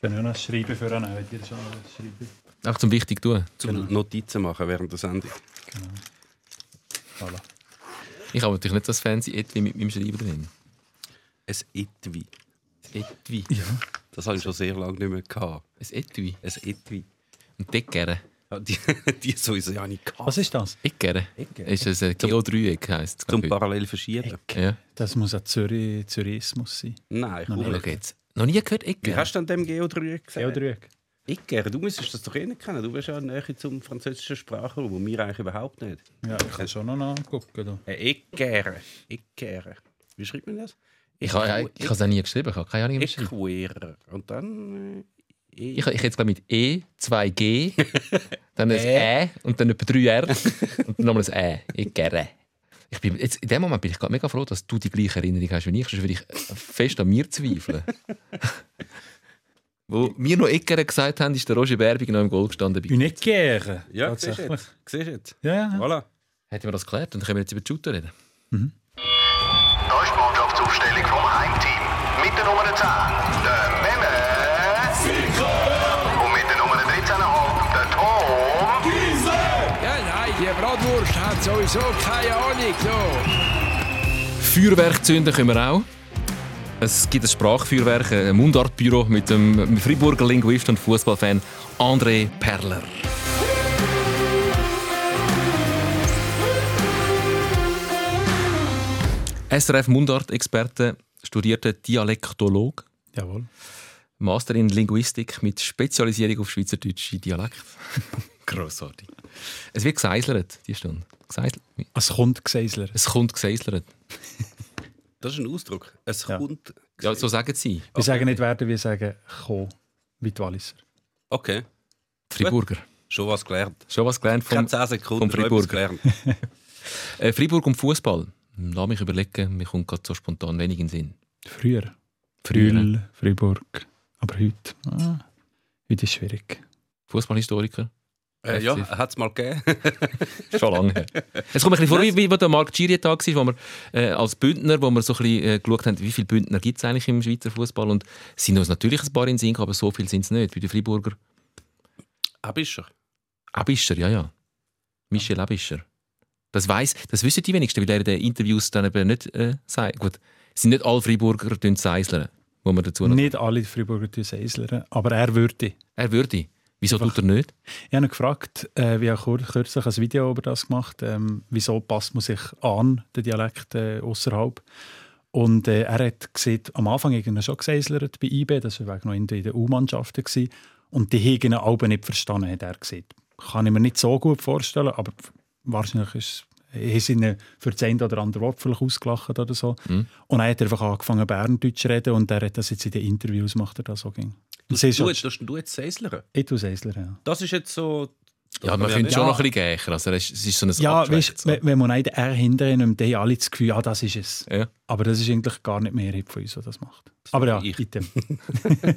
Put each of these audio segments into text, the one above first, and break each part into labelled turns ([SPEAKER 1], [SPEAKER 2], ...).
[SPEAKER 1] Dann auch noch schreiben für einen, wenn ihr schon noch schreiben.
[SPEAKER 2] Einfach zum wichtig tun.
[SPEAKER 3] Zum
[SPEAKER 1] Genau.
[SPEAKER 3] Notizen machen während der Sendung.
[SPEAKER 1] Voilà.
[SPEAKER 2] Ich habe natürlich nicht das fancy Etui mit meinem Schreiben drin.
[SPEAKER 3] Ein Etui.
[SPEAKER 2] Ein Etui.
[SPEAKER 1] Ja.
[SPEAKER 3] Das habe ich schon sehr lange nicht mehr gehabt.
[SPEAKER 2] Ein Etui.
[SPEAKER 3] Ein Etui.
[SPEAKER 2] Und Deckere.
[SPEAKER 3] Ja, die, die sowieso ja nicht gehabt.
[SPEAKER 1] Was ist das?
[SPEAKER 2] Eckere.
[SPEAKER 3] Eckere.
[SPEAKER 2] Ist das ein Geodreieck heisst es,
[SPEAKER 3] Zum
[SPEAKER 2] ich.
[SPEAKER 3] parallel verschieben.
[SPEAKER 2] Ja.
[SPEAKER 1] Das muss ein Zürich, Zürismus sein.
[SPEAKER 3] Nein,
[SPEAKER 1] nicht.
[SPEAKER 2] Schau jetzt. Noch nie gehört
[SPEAKER 3] Wie
[SPEAKER 2] Eckere?
[SPEAKER 3] hast du denn dem Geodreieck gesagt?
[SPEAKER 1] Geodreieck.
[SPEAKER 3] Ecker, du müsstest das doch eh nicht kennen. Du bist ja näher zum französischen Sprachraum, und wir eigentlich überhaupt nicht.
[SPEAKER 1] Ja, ich kann schon noch nachgucken. Da.
[SPEAKER 3] Ein Ecker. Ecker. Wie schreibt man das?
[SPEAKER 2] Ich habe ich habe es auch nie geschrieben. Ich habe keine Ahnung, wie es.
[SPEAKER 3] Equerer. Und dann. Äh, e
[SPEAKER 2] Ich, ich jetzt glaube mit E, 2G, dann ein Ä und dann etwa 3 R und dann nochmal ein Ä. Eckere. Ich bin, jetzt, in dem Moment bin ich gerade mega froh, dass du die gleiche Erinnerung hast wie ich. Sonst würde ich fest an mir zweifeln. Wo wir noch Eckere gesagt haben, ist der Roger Berbig noch im Goal gestanden. bei-
[SPEAKER 1] Une Ecke.
[SPEAKER 3] Ja, siehst du
[SPEAKER 1] tatsächlich.
[SPEAKER 3] jetzt. Siehst du jetzt.
[SPEAKER 1] Ja, ja.
[SPEAKER 3] Voilà.
[SPEAKER 2] Hätten wir das geklärt, dann können wir jetzt über die Shooter reden.
[SPEAKER 4] Da ist die Mannschaftsaufstellung vom Heimteam. Mit der Nummer 10, der Memme. Und
[SPEAKER 5] hat sowieso keine Ahnung. So.
[SPEAKER 2] Feuerwerk zünden können wir auch. Es gibt ein Sprachfeuerwerk, ein Mundartbüro mit dem Friburger Linguist und Fußballfan André Perler. SRF Mundart-Experte, studierter Dialektolog,
[SPEAKER 1] Jawohl.
[SPEAKER 2] Master in Linguistik mit Spezialisierung auf schweizerdeutsche Dialekt. Grossartig. Es wird geseislert, die Stunde. Geseislert.
[SPEAKER 1] Es kommt Geseisler.
[SPEAKER 2] Es kommt geseislert.
[SPEAKER 3] Das ist ein Ausdruck. Es
[SPEAKER 1] Ja.
[SPEAKER 3] kommt.
[SPEAKER 2] Ja, so sagen sie.
[SPEAKER 1] Wir sagen nicht werden, wir sagen «ko», wie die Walliser.
[SPEAKER 3] Okay,
[SPEAKER 2] Friburger.
[SPEAKER 3] schon was gelernt.
[SPEAKER 2] Schon was gelernt vom
[SPEAKER 3] 10 Sekunden
[SPEAKER 2] vom
[SPEAKER 3] gelernt.
[SPEAKER 2] äh, Fribourg und Fußball. Lass mich überlegen, mir kommt gerade so spontan wenig in den Sinn.
[SPEAKER 1] Früher.
[SPEAKER 2] Früher.
[SPEAKER 1] Brühl, Freiburg. Aber heute? Ah, heute ist schwierig.
[SPEAKER 2] Fußballhistoriker.
[SPEAKER 3] Äh, ja, hat es mal gegeben.
[SPEAKER 2] Schon lange her. Es kommt mir ein bisschen vor, wie, wie der Marc Giri Tag war, wo wir äh, als Bündner, wo wir so ein bisschen äh, geschaut haben, wie viele Bündner gibt es eigentlich im Schweizer Fußball und es sind uns natürlich ein paar in Sinn, aber so viele sind es nicht. Bei den Freiburger
[SPEAKER 3] Abischer.
[SPEAKER 2] Abischer, ja, ja. Michel Abischer. Das weiß, das wissen die wenigsten, weil er in den Interviews dann eben nicht äh, sagt. Gut, es sind nicht alle Freiburger die Seislern, wo man dazu noch...
[SPEAKER 1] Nicht alle Freiburger Seislern, aber er würde.
[SPEAKER 2] Er würde. Wieso tut er nicht?
[SPEAKER 1] Ich habe ihn gefragt, äh, wir haben kürzlich ein Video über das gemacht, ähm, wieso passt man sich an, den Dialekt äh, außerhalb. Und äh, er hat gesehen, am Anfang irgendwie schon geseislert bei IB, das war noch in den U-Mannschaften. Und die haben ihn alle nicht verstanden, hat er gesagt. Kann ich mir nicht so gut vorstellen, aber wahrscheinlich ist haben sie ihn für das eine oder andere Wort vielleicht ausgelacht oder so. Und er hat einfach angefangen, Berndeutsch zu reden und er hat das jetzt in den Interviews macht er das so ging.
[SPEAKER 3] Du,
[SPEAKER 1] Das
[SPEAKER 3] du, du, du jetzt Säslern.
[SPEAKER 1] Ich tue Seisler, ja.
[SPEAKER 3] Das ist jetzt so.
[SPEAKER 2] Ja, man
[SPEAKER 3] Ja,
[SPEAKER 2] könnte
[SPEAKER 3] ja.
[SPEAKER 2] schon noch ein bisschen gächer. Also, es ist so ein
[SPEAKER 1] Ja, weißt,
[SPEAKER 2] so.
[SPEAKER 1] wenn, man einen R hinterher nimmt, haben alle das Gefühl, ja, das ist es.
[SPEAKER 2] Ja.
[SPEAKER 1] Aber das ist eigentlich gar nicht Mehrheit von uns, die das macht. Aber ja,
[SPEAKER 3] ich.
[SPEAKER 1] bitte.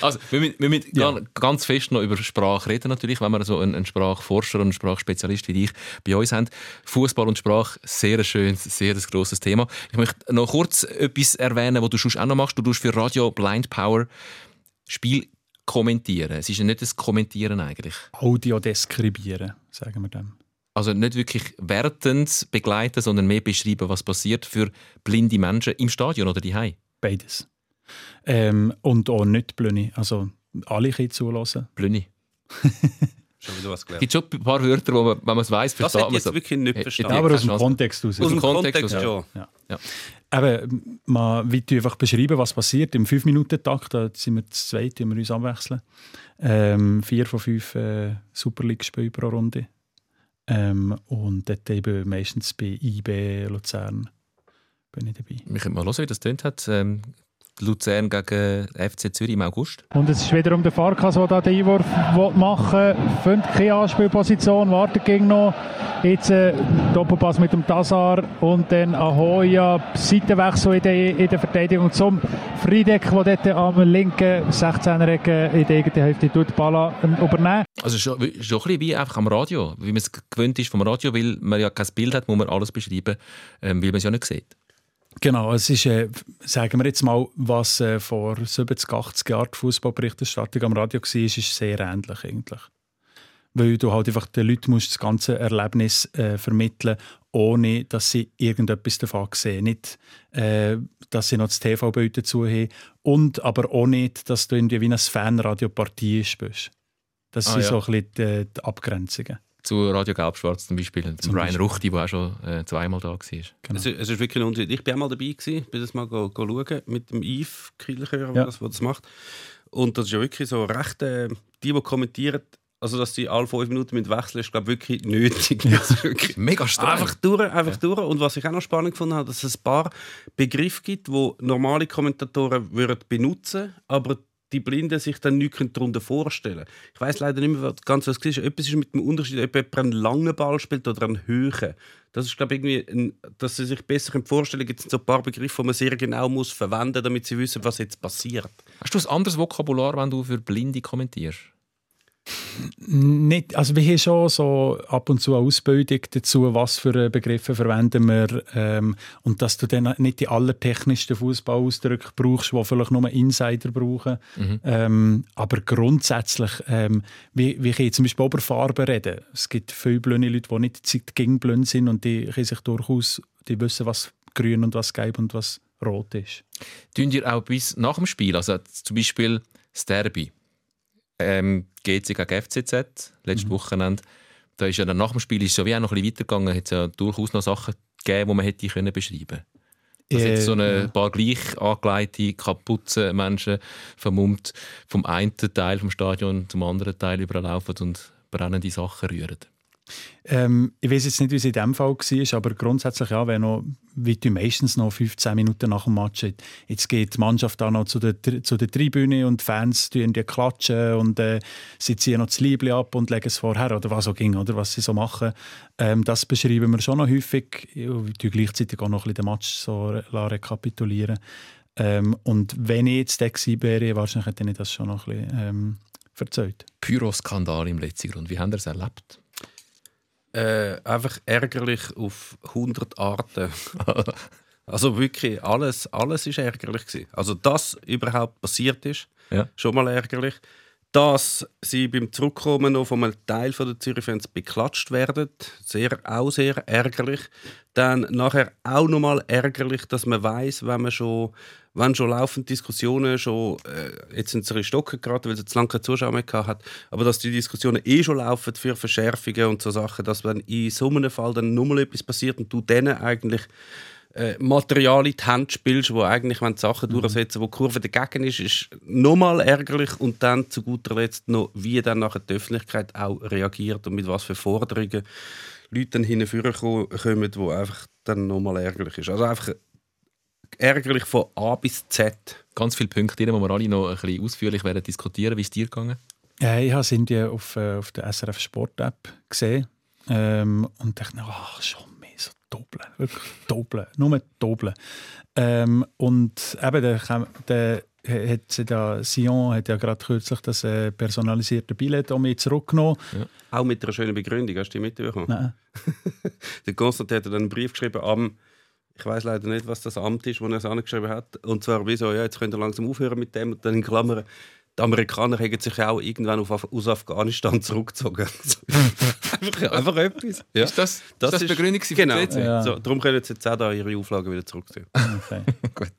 [SPEAKER 2] Also, wir müssen, wir müssen
[SPEAKER 1] Ja.
[SPEAKER 2] gan- ganz fest noch über Sprache reden, natürlich, wenn wir so einen, einen Sprachforscher und einen Sprachspezialist wie dich bei uns haben. Fußball und Sprache, sehr ein schönes, sehr ein grosses Thema. Ich möchte noch kurz etwas erwähnen, was du sonst auch noch machst. Du tust für Radio Blind Power Spiel kommentieren. Es ist ja nicht das Kommentieren eigentlich.
[SPEAKER 1] Audio deskribieren, sagen wir dem.
[SPEAKER 2] Also nicht wirklich wertend begleiten, sondern mehr beschreiben, was passiert für blinde Menschen im Stadion oder die
[SPEAKER 1] Beides. Ähm, und auch nicht blöde. Also alle können zulassen.
[SPEAKER 2] Blöni.
[SPEAKER 3] Schon wieder was
[SPEAKER 2] Es
[SPEAKER 3] gelernt.
[SPEAKER 2] gibt schon ein paar Wörter, wo man, wenn man es weiss,
[SPEAKER 3] Das
[SPEAKER 2] versteht
[SPEAKER 3] hätte
[SPEAKER 2] man
[SPEAKER 3] ich jetzt
[SPEAKER 2] so.
[SPEAKER 3] wirklich nicht
[SPEAKER 2] Ja,
[SPEAKER 3] verstanden.
[SPEAKER 1] Ja, aber aus dem. Kontext raus.
[SPEAKER 3] Aus
[SPEAKER 2] dem Kontext
[SPEAKER 3] Kontext schon.
[SPEAKER 2] Ja.
[SPEAKER 1] Eben, man will einfach beschreiben, was passiert. Im 5-Minuten-Takt, da sind wir zu zweit, tun wir uns abwechseln. Ähm, vier von fünf äh, Super League-Spielen pro Runde. Ähm, und dort eben meistens bei IB Luzern bin ich dabei.
[SPEAKER 2] Wir können mal hören, wie das tönt hat. Ähm, Luzern gegen FC Zürich im August.
[SPEAKER 6] Und es ist wiederum der Farkas, der da den Einwurf machen will. Findet keine Anspielposition, wartet gegen noch. Jetzt äh, Doppelpass mit dem Tazar und dann Ahoya. Seitenwechsel in der, in der Verteidigung zum Friedeck, der dort am linken 16er-Ecke in der eigenen Hälfte tut, Balla ähm, übernehmen.
[SPEAKER 2] Also schon, schon ein bisschen wie einfach am Radio, wie man es gewöhnt ist vom Radio, weil man ja kein Bild hat, muss man alles beschreiben, ähm, weil man es ja nicht sieht.
[SPEAKER 1] Genau, es ist, äh, sagen wir jetzt mal, was äh, vor 70, 80 Jahren die Fußballberichterstattung am Radio war, ist sehr ähnlich eigentlich. Weil du halt einfach den Leuten musst das ganze Erlebnis äh, vermitteln ohne dass sie irgendetwas davon sehen. Nicht, äh, dass sie noch das TV-Bild dazu haben und aber auch nicht, dass du irgendwie wie ein Fanradio Partie bist. Das
[SPEAKER 2] Ah,
[SPEAKER 1] sind
[SPEAKER 2] ja.
[SPEAKER 1] so ein bisschen die, die Abgrenzungen.
[SPEAKER 2] Zu Radio Gelb-Schwarz zum Beispiel. Zum Ryan
[SPEAKER 1] Beispiel.
[SPEAKER 2] Ruchti, der auch schon äh, zweimal da war.
[SPEAKER 1] Genau.
[SPEAKER 3] Es, ist- es ist wirklich ein Unterschied. Ich bin auch mal dabei gewesen, bin das mal go, go schauen mit dem Yves Krilchör,
[SPEAKER 1] Ja.
[SPEAKER 3] das, der das macht. Und das ist ja wirklich so recht, äh, die, die kommentieren, also dass die alle fünf Minuten mit wechseln, ist glaube ich wirklich nötig. Ist wirklich
[SPEAKER 2] Mega streng.
[SPEAKER 3] Einfach durch, einfach durch. Und was ich auch noch spannend gefunden habe, dass es ein paar Begriffe gibt, die normale Kommentatoren würden benutzen aber die Blinden sich dann nichts darunter vorstellen Ich weiß leider nicht mehr ganz, was es ist. Etwas ist mit dem Unterschied, ob jemand einen langen Ball spielt oder einen höheren. Das ist, glaube ich, irgendwie, ein, dass sie sich besser vorstellen können. Es sind so ein paar Begriffe, die man sehr genau muss verwenden muss, damit sie wissen, was jetzt passiert.
[SPEAKER 2] Hast du ein anderes Vokabular, wenn du für Blinde kommentierst?
[SPEAKER 1] Nicht, also wir haben schon so ab und zu eine Ausbildung dazu, was für äh, Begriffe verwenden wir ähm, und dass du dann nicht die allertechnischsten Fußballausdrücke brauchst, die vielleicht nur Insider brauchen. Ähm, aber grundsätzlich, ähm, wie, wie ich zum Beispiel über Farben reden? Es gibt viele blinde Leute, die nicht Zeit gegen blind sind und die können sich durchaus, die wissen, was grün und was gelb und was rot ist.
[SPEAKER 2] Tun dir auch bis nach dem Spiel, also zum Beispiel das Derby, ähm, GC gegen FCZ, letztes Wochenende, da ist ja dann nach dem Spiel ist es ja wie auch noch ein bisschen weitergegangen, hat es ja durchaus noch Sachen gegeben, die man hätte können beschreiben dass
[SPEAKER 1] Äh,
[SPEAKER 2] jetzt so ein paar gleich angelegte, kaputte Menschen vermummt. Vom einen Teil vom Stadion zum anderen Teil überlaufen und brennende Sachen rühren.
[SPEAKER 1] Ähm, ich weiß jetzt nicht, wie es in diesem Fall war, aber grundsätzlich ja, wenn noch, wie du meistens noch 15 Minuten nach dem Match hat. Jetzt geht die Mannschaft auch noch zu der, zu der Tribüne und die Fans die klatschen und äh, sie ziehen noch das Liebling ab und legen es vorher oder was auch ging, oder was sie so machen. Ähm, das beschreiben wir schon noch häufig. Tun gleichzeitig auch noch ein bisschen den Match so rekapitulieren. Ähm, und wenn ich jetzt der wäre, wahrscheinlich hätte ich das schon noch ein bisschen ähm, erzählt.
[SPEAKER 2] Pyroskandal im letzten Grund. Wie haben ihr es erlebt?
[SPEAKER 3] Äh, einfach ärgerlich auf 100 Arten. also wirklich, alles, alles ist ärgerlich gewesen. Also, dass überhaupt passiert ist,
[SPEAKER 2] Ja.
[SPEAKER 3] schon mal ärgerlich. Dass sie beim Zurückkommen noch von einem Teil der Zürich-Fans beklatscht werden, sehr, auch sehr ärgerlich. Dann nachher auch noch mal ärgerlich, dass man weiß, wenn man schon, wenn schon laufend Diskussionen schon, äh, jetzt sind sie in Stocken geraten, weil sie zu lange keine Zuschauer mehr gehabt hat, aber dass die Diskussionen eh schon laufen für Verschärfungen und so Sachen, dass wenn in so einem Fall dann nochmal etwas passiert und du denen eigentlich äh, Material in die Hand spielst, wo eigentlich wenn die Sachen durchsetzen, wo die Kurve dagegen ist, ist nochmal ärgerlich und dann zu guter Letzt noch, wie dann nachher die Öffentlichkeit auch reagiert und mit was für Forderungen Leute dann hinführen kommen, wo einfach dann nochmal ärgerlich ist. Also einfach ärgerlich von A bis Z.
[SPEAKER 2] Ganz viele Punkte, die wir alle noch ein bisschen ausführlich werden diskutieren. Wie ist es dir gegangen?
[SPEAKER 1] Ja, ich habe es irgendwie auf, äh, auf der SRF Sport App gesehen ähm, und dachte, ach, schon mehr so doppeln, wirklich doppeln, nur doppeln. Ähm, und eben, der, der hat sie da, Sion hat ja gerade kürzlich das äh, personalisierte Billett um mich zurückgenommen.
[SPEAKER 3] Auch mit einer schönen Begründung. Hast du die mitbekommen?
[SPEAKER 1] Nein.
[SPEAKER 3] Der Konstantin hat dann einen Brief geschrieben am, ich weiß leider nicht, was das Amt ist, wo er es angeschrieben hat. Und zwar wie so, ja, jetzt könnt ihr langsam aufhören mit dem. Und dann in Klammern, die Amerikaner haben sich auch irgendwann auf, aus Afghanistan zurückgezogen. einfach, einfach etwas. Ja.
[SPEAKER 2] Ist das, das, ist das die Begründung für
[SPEAKER 3] Genau.
[SPEAKER 2] die?
[SPEAKER 1] Ja.
[SPEAKER 3] So, darum können sie jetzt auch da ihre Auflagen wieder zurückziehen.
[SPEAKER 1] Okay.
[SPEAKER 2] Gut.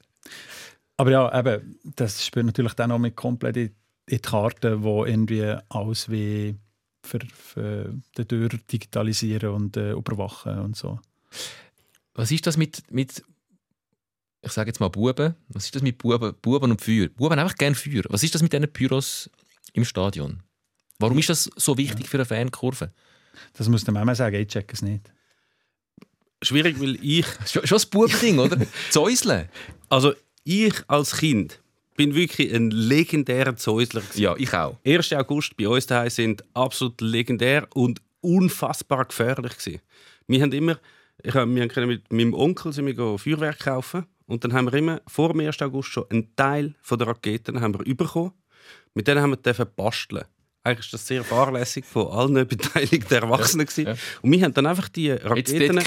[SPEAKER 1] Aber ja, eben, das spielt natürlich dann auch mit komplett in, in die Karte, wo irgendwie alles wie für, für die Tür digitalisieren und äh, überwachen und so.
[SPEAKER 2] Was ist das mit, mit ich sage jetzt mal Buben, was ist das mit Buben, Buben und Feuer? Buben haben einfach gerne Feuer. Was ist das mit diesen Pyros im Stadion? Warum ist das so wichtig für eine Fankurve?
[SPEAKER 1] Das muss der Mama sagen, ich check es nicht.
[SPEAKER 3] Schwierig, weil ich
[SPEAKER 2] Schon, schon das Bubending, oder? Zäuseln.
[SPEAKER 3] Also ich als Kind bin wirklich ein legendärer Zäusler. gewesen.
[SPEAKER 2] Ja, ich auch.
[SPEAKER 3] 1. August bei uns daheim sind absolut legendär und unfassbar gefährlich gewesen. Wir haben immer, ich hab, wir können mit meinem Onkel sind wir Feuerwerk kaufen und dann haben wir immer vor dem 1. August schon einen Teil von der Raketen haben wir bekommen. Mit denen haben wir dürfen basteln. eigentlich ist das sehr fahrlässig von allen beteiligten Erwachsenen. gewesen.
[SPEAKER 2] ja.
[SPEAKER 3] Und wir haben dann einfach die Raketen,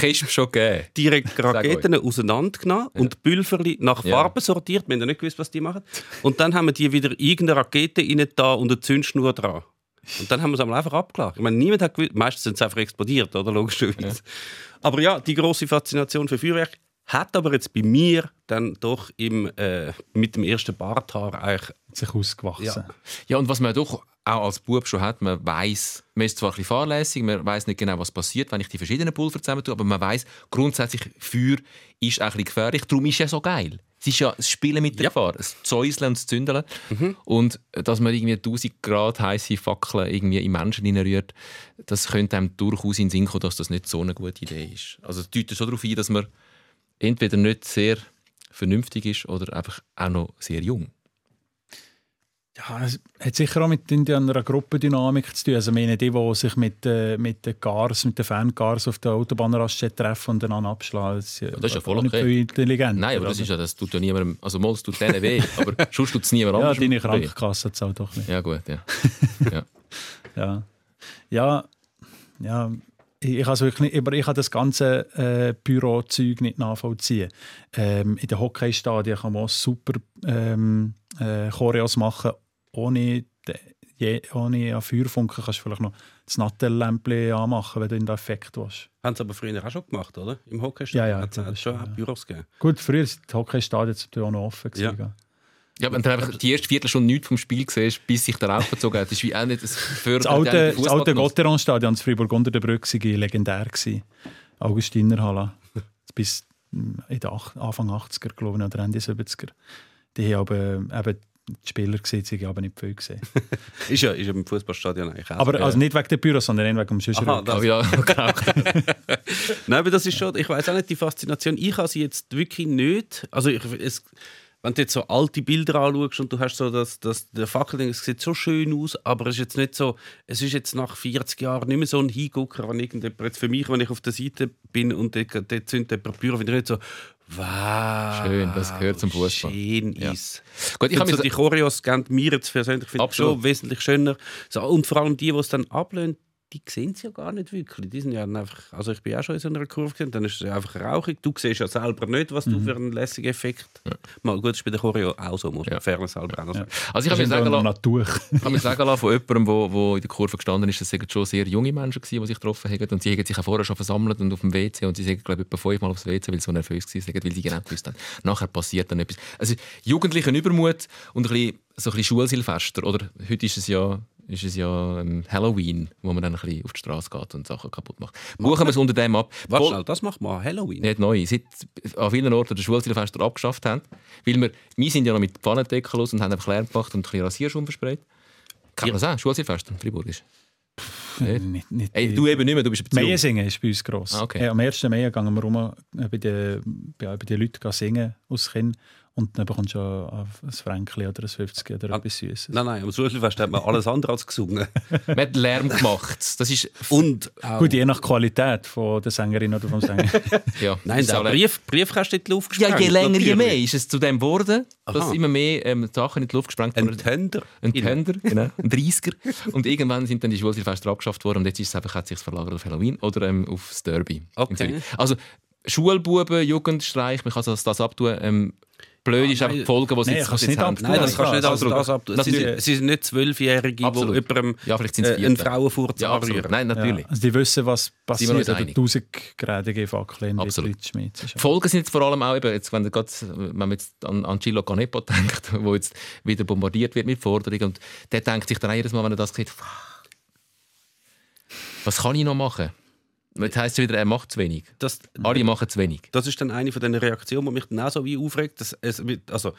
[SPEAKER 3] die Raketen auseinandergenommen und die Pülverli nach
[SPEAKER 2] Ja.
[SPEAKER 3] Farben sortiert. Wir haben ja nicht gewusst, was die machen. Und dann haben wir die wieder in irgendeine Rakete rein da und eine Zündschnur dran. Und dann haben wir es einfach abgeladen. Ich meine, niemand hat gewusst, meistens sind sie einfach explodiert, oder? Logischerweise. Aber ja, die große Faszination für Feuerwerk hat aber jetzt bei mir dann doch im, äh, mit dem ersten Barthaar eigentlich
[SPEAKER 1] sich ausgewachsen.
[SPEAKER 3] Ja.
[SPEAKER 2] Ja, und was man doch auch als Bub schon hat, man weiß, man ist zwar ein bisschen fahrlässig, man weiß nicht genau, was passiert, wenn ich die verschiedenen Pulver zusammen tue, aber man weiß grundsätzlich, Feuer ist auch ein bisschen gefährlich. Darum ist es ja so geil. Es ist ja das Spielen mit der
[SPEAKER 3] Ja.
[SPEAKER 2] Gefahr, das Zäuseln und das Zündeln. Und äh, dass man irgendwie 1000 Grad heiße Fackeln irgendwie in Menschen hineinrührt, das könnte einem durchaus in den Sinn kommen, dass das nicht so eine gute Idee ist. Also es deutet schon darauf ein, dass man entweder nicht sehr vernünftig ist oder einfach auch noch sehr jung.
[SPEAKER 1] Ja, es hat sicher auch mit einer Gruppendynamik zu tun. Also, meine, die, die sich mit, äh, mit den Cars, mit den Fangars auf der Autobahnraststätte treffen und einander abschlagen, das,
[SPEAKER 2] das ist ja voll okay.
[SPEAKER 1] intelligent.
[SPEAKER 2] Nein, aber das ist ja, das tut ja niemandem, also mal, es tut denen weh, aber sonst tut es niemand
[SPEAKER 1] Ja,
[SPEAKER 2] anderes
[SPEAKER 1] deine. Krankenkasse zahlt doch nicht.
[SPEAKER 2] Ja gut, ja. ja.
[SPEAKER 1] Ja, ja, ja ich, also wirklich nicht, aber ich kann das ganze äh, Bürozeug nicht nachvollziehen. Ähm, in den Hockeystadien kann man super ähm, äh, Choreos machen, ohne, je, ohne an Feuerfunken kannst du vielleicht noch das Nattellämpchen anmachen, wenn du in den Effekt willst.
[SPEAKER 3] Haben sie aber früher auch schon gemacht, oder? Im Hockey
[SPEAKER 1] Ja, ja,
[SPEAKER 3] hat es schon
[SPEAKER 1] ja.
[SPEAKER 3] Büros gegeben.
[SPEAKER 1] Gut, früher sind die Hockeystadien auch noch offen. Gewesen,
[SPEAKER 2] Ja, wenn du einfach die erste Viertelstunde nichts vom Spiel siehst, bis sich der aufgezogen hat, das ist wie auch nicht das
[SPEAKER 1] Das
[SPEAKER 2] ja
[SPEAKER 1] alte, das alte. Gotteron-Stadion in Fribourg unter der Brücke war legendär. Gewesen. Augustinerhalle. Bis mm, in den Anfang 80er, glaube ich, oder Ende 70er. Die haben aber eben die Spieler gesehen, sie haben aber nicht viel gesehen.
[SPEAKER 3] Ist ja, ist ja im Fußballstadion eigentlich auch.
[SPEAKER 1] Aber
[SPEAKER 3] so.
[SPEAKER 1] also nicht wegen der Büros, sondern eher wegen dem
[SPEAKER 3] Aha,
[SPEAKER 1] Schüsselrücken.
[SPEAKER 3] das,
[SPEAKER 2] Aber ja, genau.
[SPEAKER 3] Nein, aber das ist schon, ich weiß auch nicht, die Faszination. Ich habe sie jetzt wirklich nicht. Also ich, es, wenn du jetzt so alte Bilder anschaust und du hast so das, das, der Fackelding, es sieht so schön aus, aber es ist jetzt nicht so, es ist jetzt nach 40 Jahren nicht mehr so ein Hingucker, wenn irgendjemand, jetzt für mich, wenn ich auf der Seite bin und dort, dort zündet jemand Büro, finde ich nicht so, wow,
[SPEAKER 2] Schön, das gehört zum Fußball.
[SPEAKER 3] Schön
[SPEAKER 2] Ja.
[SPEAKER 3] ist.
[SPEAKER 2] Gut, ich habe
[SPEAKER 3] so die Choreos geben mir jetzt persönlich finde schon wesentlich schöner. So, und vor allem die, die es dann ablehnen, die sehen es ja gar nicht wirklich. Die sind ja einfach, also ich bin auch schon in so einer Kurve gewesen, dann ist es ja einfach rauchig. Du siehst ja selber nicht, was du für einen lässigen Effekt Mal gut, das ist bei der Choreo auch so, muss man
[SPEAKER 2] Ja.
[SPEAKER 3] fairness halber auch noch sagen.
[SPEAKER 2] also ich habe mir sagen lassen. Ich habe mir sagen lassen von jemandem, der, in der Kurve gestanden ist, das waren schon sehr junge Menschen, gewesen, die sich getroffen haben. Und sie haben sich auch vorher schon versammelt und auf dem WC. Und sie sind, glaube ich, etwa fünfmal aufs WC, weil sie so nervös waren, weil sie genau gewusst haben, nachher passiert dann etwas. Also jugendlichen Übermut und ein bisschen, so ein bisschen Schulsilvester. Oder heute ist es ja, ist es ja ähm, Halloween, wo man dann ein bisschen auf die Straße geht und Sachen kaputt macht. Buchen wir es unter dem ab.
[SPEAKER 3] Warte schnell, das macht man Halloween.
[SPEAKER 2] nicht neu. Seit an vielen Orten der Schulsilvester abgeschafft haben. Weil wir, wir sind ja noch mit Pfannendeckel los und haben einfach Lärm gemacht und ein bisschen Rasierschaum versprayt. Kann man das auch? Schulsilvester, Friburgisch.
[SPEAKER 1] nicht, nicht
[SPEAKER 2] Ey, du eben nicht mehr, du bist jung.
[SPEAKER 1] singen ist bei uns gross.
[SPEAKER 2] Ah, okay.
[SPEAKER 1] Ja, am ersten Mai gehen wir rum, äh, bei den, bei, bei den Leuten singen aus Kind und dann bekommst du ja ein Fränkli oder ein 50 oder
[SPEAKER 3] Ah,
[SPEAKER 1] etwas Süßes.
[SPEAKER 3] Nein, nein, am Schulfest hat man alles andere als gesungen.
[SPEAKER 2] Man hat Lärm gemacht. Das ist...
[SPEAKER 3] Und auch,
[SPEAKER 1] Gut, je nach Qualität von der Sängerin oder vom Sänger.
[SPEAKER 2] Ja,
[SPEAKER 3] nein, der Brief, Briefkasten in die Luft
[SPEAKER 2] Ja,
[SPEAKER 3] gesprengt.
[SPEAKER 2] je länger, je
[SPEAKER 3] natürlich.
[SPEAKER 2] mehr ist es zu dem geworden, dass immer mehr ähm, Sachen in die Luft gesprengt
[SPEAKER 3] Ein
[SPEAKER 2] wurden.
[SPEAKER 3] Tender.
[SPEAKER 2] Ein Tender, genau, ein 30er. Und irgendwann sind dann die Schulsilvester abgeschafft worden und jetzt ist es einfach, hat sich verlagert auf Halloween oder ähm, aufs Derby.
[SPEAKER 3] Okay.
[SPEAKER 2] Also Schulbuben, Jugendstreich, man kann das, das abtun. Ähm, blöd ist einfach die Folge, die sie jetzt, jetzt
[SPEAKER 1] nicht
[SPEAKER 2] haben.
[SPEAKER 1] abtun.
[SPEAKER 3] Nein, das kannst du nicht als
[SPEAKER 2] Absolut.
[SPEAKER 3] das ab. Es sind, nicht Zwölfjährige, die jemandem
[SPEAKER 2] Ja,
[SPEAKER 3] äh, einen. Frauenfurz
[SPEAKER 2] Ja,
[SPEAKER 3] anrühren.
[SPEAKER 2] Nein, natürlich.
[SPEAKER 1] Ja, also die wissen, was passiert oder
[SPEAKER 2] einig?
[SPEAKER 1] tausendgradige Fackeln in. Das ist
[SPEAKER 2] Die Folgen sind jetzt vor allem auch, eben, jetzt, wenn, grad, wenn man jetzt an, an Gillo Canepo denkt, wo jetzt wieder bombardiert wird mit Forderungen und der denkt sich dann jedes Mal, wenn er das sieht, «Fuck, was kann ich noch machen? Jetzt heisst es wieder, er macht zu wenig.
[SPEAKER 3] Das,
[SPEAKER 2] Alle machen zu wenig.
[SPEAKER 3] das ist dann eine von den Reaktionen, die mich dann auch so wie aufregt. Dass es, also,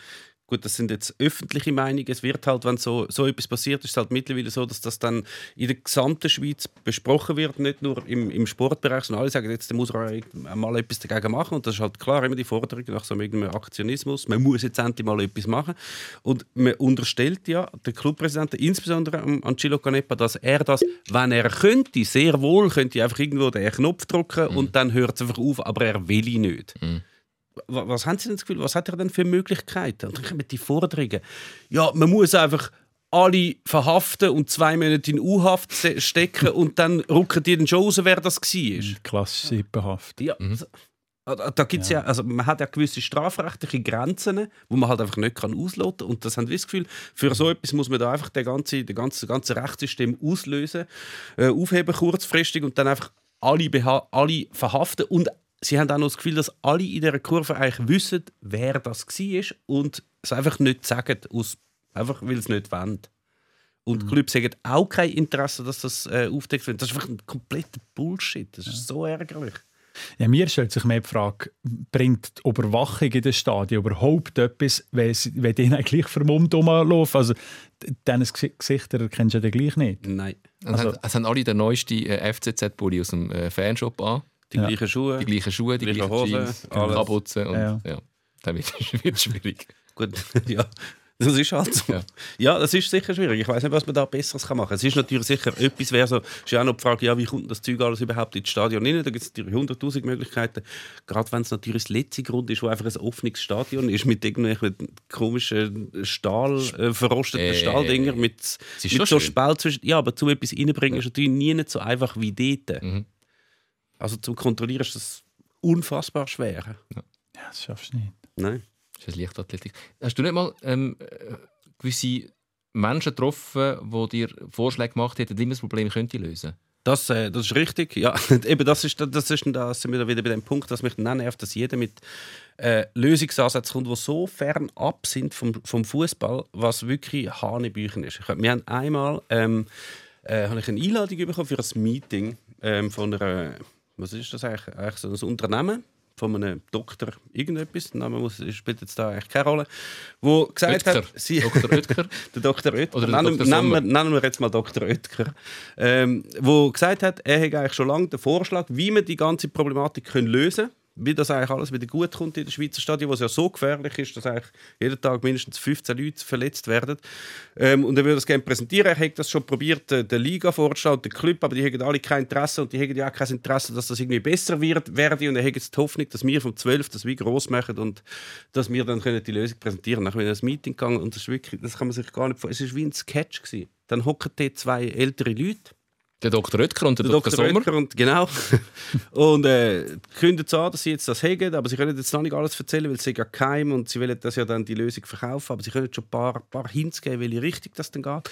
[SPEAKER 3] gut, das sind jetzt öffentliche Meinungen. Es wird halt, wenn so, so etwas passiert, ist es halt mittlerweile so, dass das dann in der gesamten Schweiz besprochen wird, nicht nur im, im Sportbereich, sondern alle sagen, jetzt da muss man mal etwas dagegen machen. Und das ist halt klar immer die Forderung nach so einem Aktionismus. Man muss jetzt endlich mal etwas machen. Und man unterstellt ja der Clubpräsident, insbesondere Angelo Canepa, dass er das, wenn er könnte, sehr wohl könnte einfach irgendwo den Knopf drücken und dann hört es einfach auf, aber er will ihn nicht. Wa- Was haben Sie denn das Gefühl, was hat er denn für Möglichkeiten? Und dann kommen die Forderungen. Ja, man muss einfach alle verhaften und zwei Monate in U-Haft stecken und dann rücken die dann schon raus, wer das war.
[SPEAKER 1] Klassisch sippenhaft.
[SPEAKER 3] Ja, also, da, gibt's ja. also man hat ja gewisse strafrechtliche Grenzen, wo man halt einfach nicht kann ausloten und das haben wir das Gefühl, für so etwas muss man da einfach den ganze, den ganze, ganze Rechtssystem auslösen, äh, aufheben kurzfristig und dann einfach alle, alle verhaften und sie haben auch noch das Gefühl, dass alle in dieser Kurve eigentlich wissen, wer das war und es einfach nicht sagen, aus, einfach weil sie es nicht wollen. Und die Clubs haben auch kein Interesse, dass das äh, aufdeckt wird. Das ist einfach ein kompletter Bullshit. Das ist so ärgerlich.
[SPEAKER 1] Ja, mir stellt sich mehr die Frage, bringt die Überwachung in den Stadien überhaupt etwas, wenn, sie- wenn die eigentlich vermummt rumlaufen? Also, dieses Gesichter erkennst du ja dann gleich nicht.
[SPEAKER 3] Nein.
[SPEAKER 2] Also,
[SPEAKER 1] Also-
[SPEAKER 2] es haben alle den neuesten äh, FCZ-Pulli aus dem äh, Fanshop an.
[SPEAKER 3] Die
[SPEAKER 1] Ja.
[SPEAKER 3] gleichen Schuhe.
[SPEAKER 2] Die gleichen Schuhe, die
[SPEAKER 3] Gleiche
[SPEAKER 2] gleichen
[SPEAKER 3] Hosen,
[SPEAKER 2] Jeans,
[SPEAKER 3] alles.
[SPEAKER 2] Kapuzen und
[SPEAKER 1] Ja.
[SPEAKER 2] ja. Dann wird es schwierig.
[SPEAKER 3] Gut, ja. Das ist halt so.
[SPEAKER 2] Ja.
[SPEAKER 3] Ja, das ist sicher schwierig. Ich weiß nicht, was man da Besseres kann machen kann. Es ist natürlich sicher etwas, wäre so, ist ja auch noch die Frage, ja, wie kommt das Zeug alles überhaupt ins Stadion rein? Da gibt es natürlich hunderttausend Möglichkeiten. Gerade wenn es natürlich das letzte Grund ist, wo einfach ein offenes Stadion ist, mit irgendwelchen komischen Stahl, äh, verrosteten
[SPEAKER 2] Äh,
[SPEAKER 3] Stahldinger, mit,
[SPEAKER 2] ist
[SPEAKER 3] mit
[SPEAKER 2] schon
[SPEAKER 3] so
[SPEAKER 2] schön.
[SPEAKER 3] Spalt zwischen. Ja, aber zu etwas reinbringen ist natürlich nie nicht so einfach wie dort.
[SPEAKER 2] Mhm.
[SPEAKER 3] Also zum Kontrollieren ist das unfassbar schwer.
[SPEAKER 1] Ja, das schaffst du nicht.
[SPEAKER 3] Nein.
[SPEAKER 2] Das ist Leichtathletik. Hast du nicht mal ähm, äh, gewisse Menschen getroffen, die dir Vorschläge gemacht hätten, wie man das Problem könnte lösen
[SPEAKER 3] Das, äh, das ist richtig. Ja, eben das ist, das ist da sind wir wieder bei dem Punkt, dass mich dann nervt, dass jeder mit äh, Lösungsansätzen kommt, die so fern ab sind vom, vom Fußball, was wirklich Hanebüchen ist. Ich, hab- wir haben einmal ähm, äh, habe ich eine Einladung bekommen für ein Meeting ähm, von einer, was ist das eigentlich, eigentlich so ein Unternehmen von einem Doktor irgendetwas, der Name muss, spielt jetzt da eigentlich keine Rolle, wo gesagt
[SPEAKER 2] Oetker.
[SPEAKER 3] hat, sie,
[SPEAKER 2] Dr. Oetker?
[SPEAKER 3] der Dr. Oetker,
[SPEAKER 2] Oder der
[SPEAKER 3] nennen,
[SPEAKER 2] Dr.
[SPEAKER 3] nennen, wir, nennen wir jetzt mal Dr. Oetker, ähm, wo gesagt hat, er hätte eigentlich schon lange den Vorschlag, wie man die ganze Problematik können lösen können, wie das eigentlich alles wieder gut kommt in der Schweizer Stadion, wo es ja so gefährlich ist, dass eigentlich jeden Tag mindestens 15 Leute verletzt werden. Ähm, und er würde das gerne präsentieren. Er hat das schon probiert, äh, der Liga vorzustellen, der Club, aber die haben alle kein Interesse und die haben ja auch kein Interesse, dass das irgendwie besser wird, werde. Und er hat jetzt die Hoffnung, dass wir vom 12 das wie gross machen und dass wir dann können die Lösung präsentieren können. Dann bin ich in ein Meeting gegangen und das ist wirklich, das kann man sich gar nicht vorstellen. Es war wie ein Sketch. Gewesen. Dann hocken dort zwei ältere Leute
[SPEAKER 2] Der Dr. Oetker und der,
[SPEAKER 3] der
[SPEAKER 2] Dr.
[SPEAKER 3] Dr.
[SPEAKER 2] Sommer.
[SPEAKER 3] Oetker und genau. und äh, kündigen so an, dass sie jetzt das haben, aber sie können jetzt noch nicht alles erzählen, weil sie ja geheim und sie wollen das ja dann die Lösung verkaufen, aber sie können schon ein paar, paar Hints geben, welche Richtung das dann geht.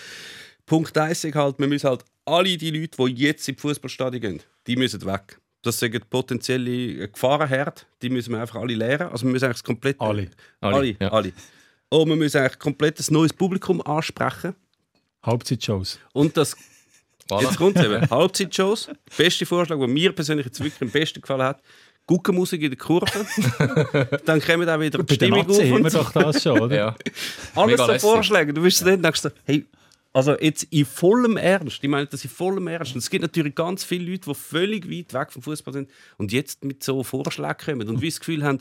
[SPEAKER 3] Punkt 1 ist halt, wir müssen halt alle die Leute, die jetzt in die Fußballstadien gehen, die müssen weg. Das sind potenzielle Gefahrenherd, die müssen wir einfach alle leeren. Also wir müssen eigentlich das komplette...
[SPEAKER 1] Alle.
[SPEAKER 3] Alle,
[SPEAKER 2] Alle, ja.
[SPEAKER 3] alle. Und wir müssen eigentlich komplett ein neues Publikum ansprechen.
[SPEAKER 1] Halbzeitshows.
[SPEAKER 3] Und das
[SPEAKER 2] Voilà.
[SPEAKER 3] Jetzt kommt eben. Halbzeitshows. Der beste Vorschlag, der mir persönlich jetzt wirklich am besten gefallen hat. Guckenmusik in der Kurve. Dann kommen auch wieder die Stimmung
[SPEAKER 1] Nazi haben wir
[SPEAKER 3] auf.
[SPEAKER 1] doch das schon, oder?
[SPEAKER 2] Ja.
[SPEAKER 3] Alles
[SPEAKER 2] Mega
[SPEAKER 3] so
[SPEAKER 2] lässig.
[SPEAKER 3] Vorschläge. Du wirst dann denkst hey, also jetzt in vollem Ernst. Ich meine das in vollem Ernst. Und es gibt natürlich ganz viele Leute, die völlig weit weg vom Fußball sind und jetzt mit so Vorschlägen kommen und wie das Gefühl haben,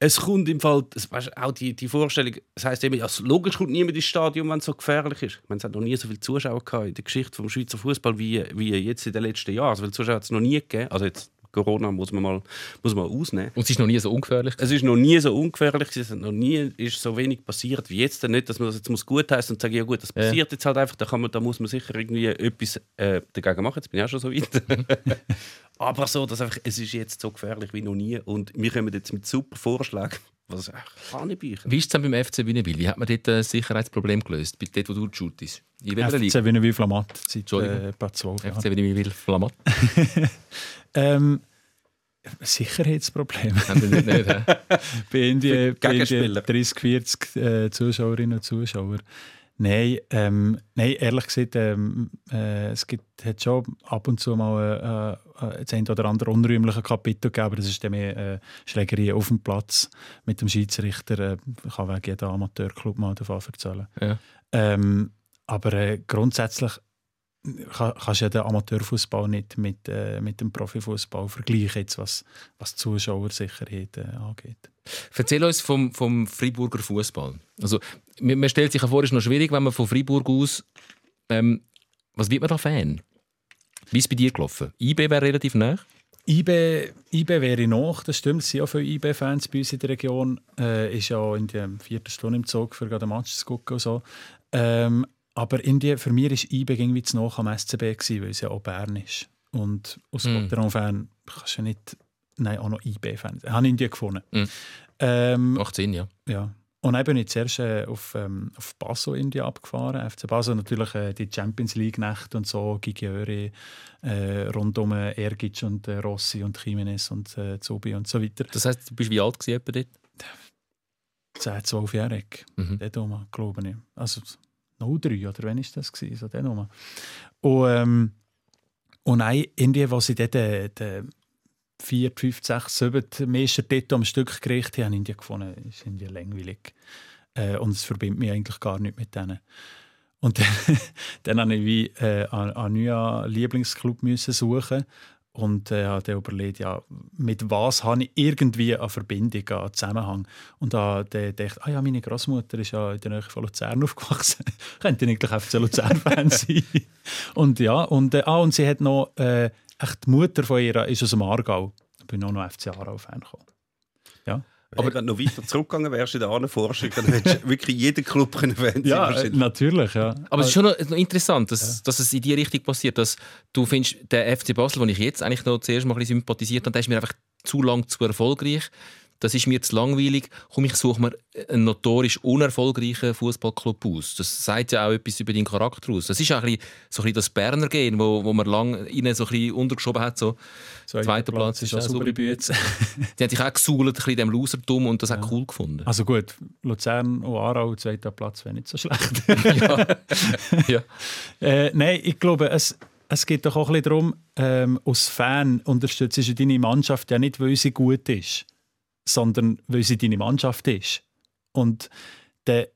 [SPEAKER 3] es kommt im Fall, weißt, auch die, die Vorstellung, das heisst eben, ja, logisch kommt niemand ins Stadion, wenn es so gefährlich ist. Ich meine, es hat noch nie so viele Zuschauer gehabt in der Geschichte des Schweizer Fußball wie, wie jetzt in den letzten Jahren. So viele Zuschauer hat es noch nie gegeben. Also jetzt Corona muss man mal, muss man ausnehmen.
[SPEAKER 2] Und es ist noch nie so ungefährlich.
[SPEAKER 3] Es ist noch nie so ungefährlich, es ist noch nie ist so wenig passiert wie jetzt. Nicht, dass man das jetzt muss gut heißen und sagen, ja gut, das passiert jetzt halt einfach. Da, kann man, da muss man sicher irgendwie etwas äh, dagegen machen. Jetzt bin ich auch schon so weit. Aber so, dass einfach, es ist jetzt so gefährlich wie noch nie und wir kommen jetzt mit super Vorschlägen. Was Hanebücher.
[SPEAKER 2] Wie ist es beim FC Wünnewil? Wie hat man dort das Sicherheitsproblem gelöst? Bei dort, wo du shootest? In welcher Liga?
[SPEAKER 1] FC Wiener Flamat seit äh, etwa zwölf Jahren.
[SPEAKER 2] FC Wünnewil Flamat.
[SPEAKER 1] Ähm, Sicherheitsproblem.
[SPEAKER 2] Nicht, nicht
[SPEAKER 1] bei
[SPEAKER 3] Für
[SPEAKER 1] bei
[SPEAKER 3] Gegenspieler.
[SPEAKER 1] 30, 40 äh, Zuschauerinnen und Zuschauer. Nein, ähm, nein ehrlich gesagt, ähm, äh, es gibt, hat schon ab und zu mal äh, äh, das ein oder andere unrühmliche Kapitel gegeben, aber das ist dann mehr äh, Schlägerei auf dem Platz mit dem Schiedsrichter. Äh, kann wegen jeder Amateurclub mal davon erzählen.
[SPEAKER 2] Ja.
[SPEAKER 1] Ähm, aber äh, grundsätzlich kann, kannst du ja den Amateurfußball nicht mit, äh, mit dem Profifußball vergleichen, jetzt, was, was Zuschauersicherheit äh, angeht.
[SPEAKER 2] Erzähl uns vom, vom Freiburger Fußball. Also, man man stellt sich ja vor, es ist noch schwierig, wenn man von Freiburg aus. Ähm, was wird man da Fan? Wie ist es bei dir gelaufen? IB wäre relativ nah.
[SPEAKER 1] IB, IB wäre noch, das stimmt, es sind auch viele IB-Fans bei uns in der Region. Äh, ist ja in der vierten Stunde im Zug für gerade einen Match zu gucken und so. Ähm, aber irgendwie, für mich war IB irgendwie zu nah am SCB, gewesen, weil es ja auch Bern ist. Und aus
[SPEAKER 2] Mm.
[SPEAKER 1] Gotteron-Fan kannst du ja nicht... Nein, auch noch IB-Fan. Ich habe irgendwie gefunden.
[SPEAKER 2] Mm.
[SPEAKER 1] Ähm,
[SPEAKER 2] Macht Sinn, ja.
[SPEAKER 1] ja. Und dann bin ich zuerst äh, auf, ähm, auf Basel India abgefahren. FC Basel natürlich äh, die Champions League-Nacht und so, Gigiöri, äh, rund um äh, Ergic und äh, Rossi und Jimenez und äh, Zubi und so weiter.
[SPEAKER 2] Das heisst, du bist wie alt gewesen etwa dort?
[SPEAKER 1] 10, 12-jährig,
[SPEAKER 2] Mhm.
[SPEAKER 1] dort glaube ich. Also 03 oder wann war das? Gewesen? So dort rum. Und, ähm, und dann irgendwie, was ich dort äh, die 4, 5, 6, 7 Meister dort am Stück gekriegt habe, habe ich gefunden, ist irgendwie langweilig. Äh, und es verbindet mich eigentlich gar nicht mit denen. Und dann, dann habe ich wie äh, einen neuen Lieblingsclub suchen und äh, habe dann überlegt, ja, mit was habe ich irgendwie eine Verbindung, einen Zusammenhang. Und da dann dachte ah ja, meine Großmutter ist ja in der Nähe von Luzern aufgewachsen. Könnte eigentlich FC Luzern-Fan sein. Und ja, und, äh, ah, und sie hat noch, äh, echt die Mutter von ihr ist aus dem Aargau. Da bin ich auch noch FC Aarau-Fan gekommen.
[SPEAKER 3] Aber wenn du noch weiter zurückgegangen wärst in der Ahnenforschung, dann hättest du wirklich jeden Club können
[SPEAKER 1] Ja, äh, natürlich, ja.
[SPEAKER 2] Aber es ist schon noch, noch interessant, dass, dass es in die Richtung passiert, dass du findest, der FC Basel, den ich jetzt eigentlich noch zuerst mal ein bisschen sympathisiert habe, der ist mir einfach zu lang zu erfolgreich. Das ist mir zu langweilig. Komm, ich suche mir einen notorisch unerfolgreichen Fußballclub aus. Das sagt ja auch etwas über deinen Charakter aus. Das ist auch ein bisschen, so ein bisschen das Berner Gehen, wo, wo man lange ihnen so ein bisschen untergeschoben hat. So. Zweiter Platz ist auch saubere
[SPEAKER 1] Bütze.
[SPEAKER 2] Die haben sich auch gesuhlt, ein bisschen in dem Losertum und das auch cool gefunden.
[SPEAKER 1] Also gut, Luzern und Aarau, zweiter Platz wäre nicht so schlecht.
[SPEAKER 2] ja. ja.
[SPEAKER 1] äh, nein, ich glaube, es, es geht doch auch ein bisschen darum, ähm, als Fan unterstützt du deine Mannschaft ja nicht, weil sie gut ist, sondern weil sie deine Mannschaft ist. Und der,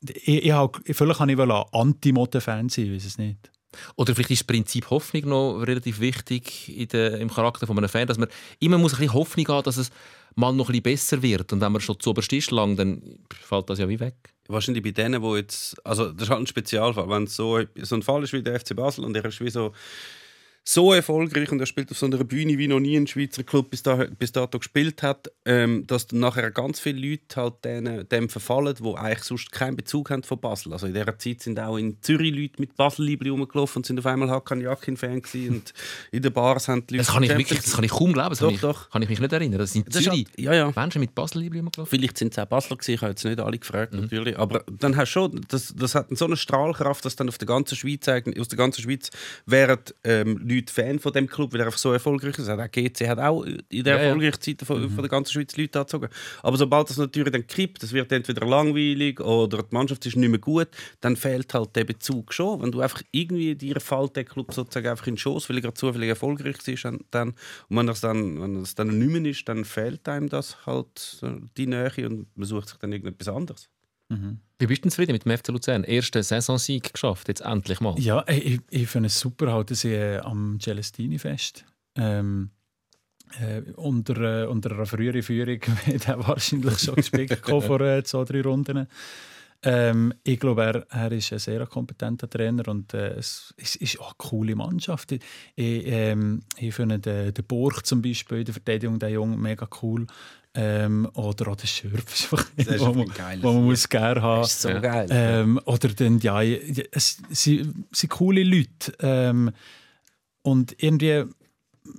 [SPEAKER 1] ich, ich, hab- vielleicht kann ich Anti-Motte-Fan sein, weiß es nicht.
[SPEAKER 2] Oder vielleicht ist das Prinzip Hoffnung noch relativ wichtig in der, im Charakter von einem Fan, dass man immer muss ein bisschen Hoffnung haben, dass es mal noch ein bisschen besser wird. Und wenn man schon zu oberst ist lang, dann fällt das ja wie weg.
[SPEAKER 3] Wahrscheinlich bei denen, wo jetzt, also das ist halt ein Spezialfall, wenn es so, so ein Fall ist wie der FC Basel und er ist wie so so erfolgreich und er spielt auf so einer Bühne wie noch nie ein Schweizer Club bis, da, bis dato gespielt hat, ähm, dass nachher ganz viele Leute halt denen, dem verfallen, die eigentlich sonst keinen Bezug haben von Basel. Also in dieser Zeit sind auch in Zürich Leute mit Basel-Liebli rumgelaufen und sind auf einmal Hakan Jakin-Fan und in den Bars haben die Leute...
[SPEAKER 2] Das kann ich wirklich, das kann ich kaum glauben. Das
[SPEAKER 3] Doch,
[SPEAKER 2] kann, ich,
[SPEAKER 3] doch.
[SPEAKER 2] kann ich mich nicht erinnern. Das sind
[SPEAKER 3] Das ist
[SPEAKER 2] Zürich.
[SPEAKER 3] halt, ja, ja.
[SPEAKER 2] Menschen mit Basel gelaufen.
[SPEAKER 3] Vielleicht sind es auch Basler gewesen, ich habe jetzt nicht alle gefragt,
[SPEAKER 2] Mhm.
[SPEAKER 3] natürlich. Aber dann hast du schon, das, das hat so eine Strahlkraft, dass dann auf der ganzen Schweiz, aus der ganzen Schweiz wären ähm, Leute Fan von dem Club, weil er einfach so erfolgreich ist. Auch GC hat auch in der
[SPEAKER 2] Ja, Mhm.
[SPEAKER 3] erfolgreichen Zeit von, von der ganzen Schweiz Leute angezogen. Aber sobald das natürlich dann kippt, das wird entweder langweilig oder die Mannschaft ist nicht mehr gut, dann fehlt halt der Bezug schon. Wenn du einfach irgendwie dir fällt der Club sozusagen einfach in den Schoß, weil er gerade zufällig erfolgreich ist, dann, und wenn es dann, wenn es dann nicht mehr ist, dann fehlt einem das halt äh, die Nähe und man sucht sich dann irgendetwas anderes.
[SPEAKER 2] Wie bist du zufrieden mit dem FC Luzern? Ersten Saisonsieg geschafft, jetzt endlich mal.
[SPEAKER 1] Ja, ich, ich finde es super, halt, dass ich äh, am Celestini-Fest ähm, äh, unter, äh, unter einer früheren Führung wäre er wahrscheinlich schon gespielt gekommen vor äh, zwei, drei Runden. Ähm, ich glaube, er, er ist ein sehr kompetenter Trainer und äh, es, es ist auch eine coole Mannschaft. Ich, ähm, ich finde den, den Burg zum Beispiel in der Verteidigung, der Junge, mega cool. Ähm, oder auch der Schürf, ist einfach
[SPEAKER 3] Das ist
[SPEAKER 1] wo man,
[SPEAKER 3] ein geiles
[SPEAKER 1] wo man muss gerne haben.
[SPEAKER 3] Das ist so
[SPEAKER 2] Ja.
[SPEAKER 3] geil.
[SPEAKER 1] Ähm, oder dann, ja, es sie sind coole Leute. Ähm, und irgendwie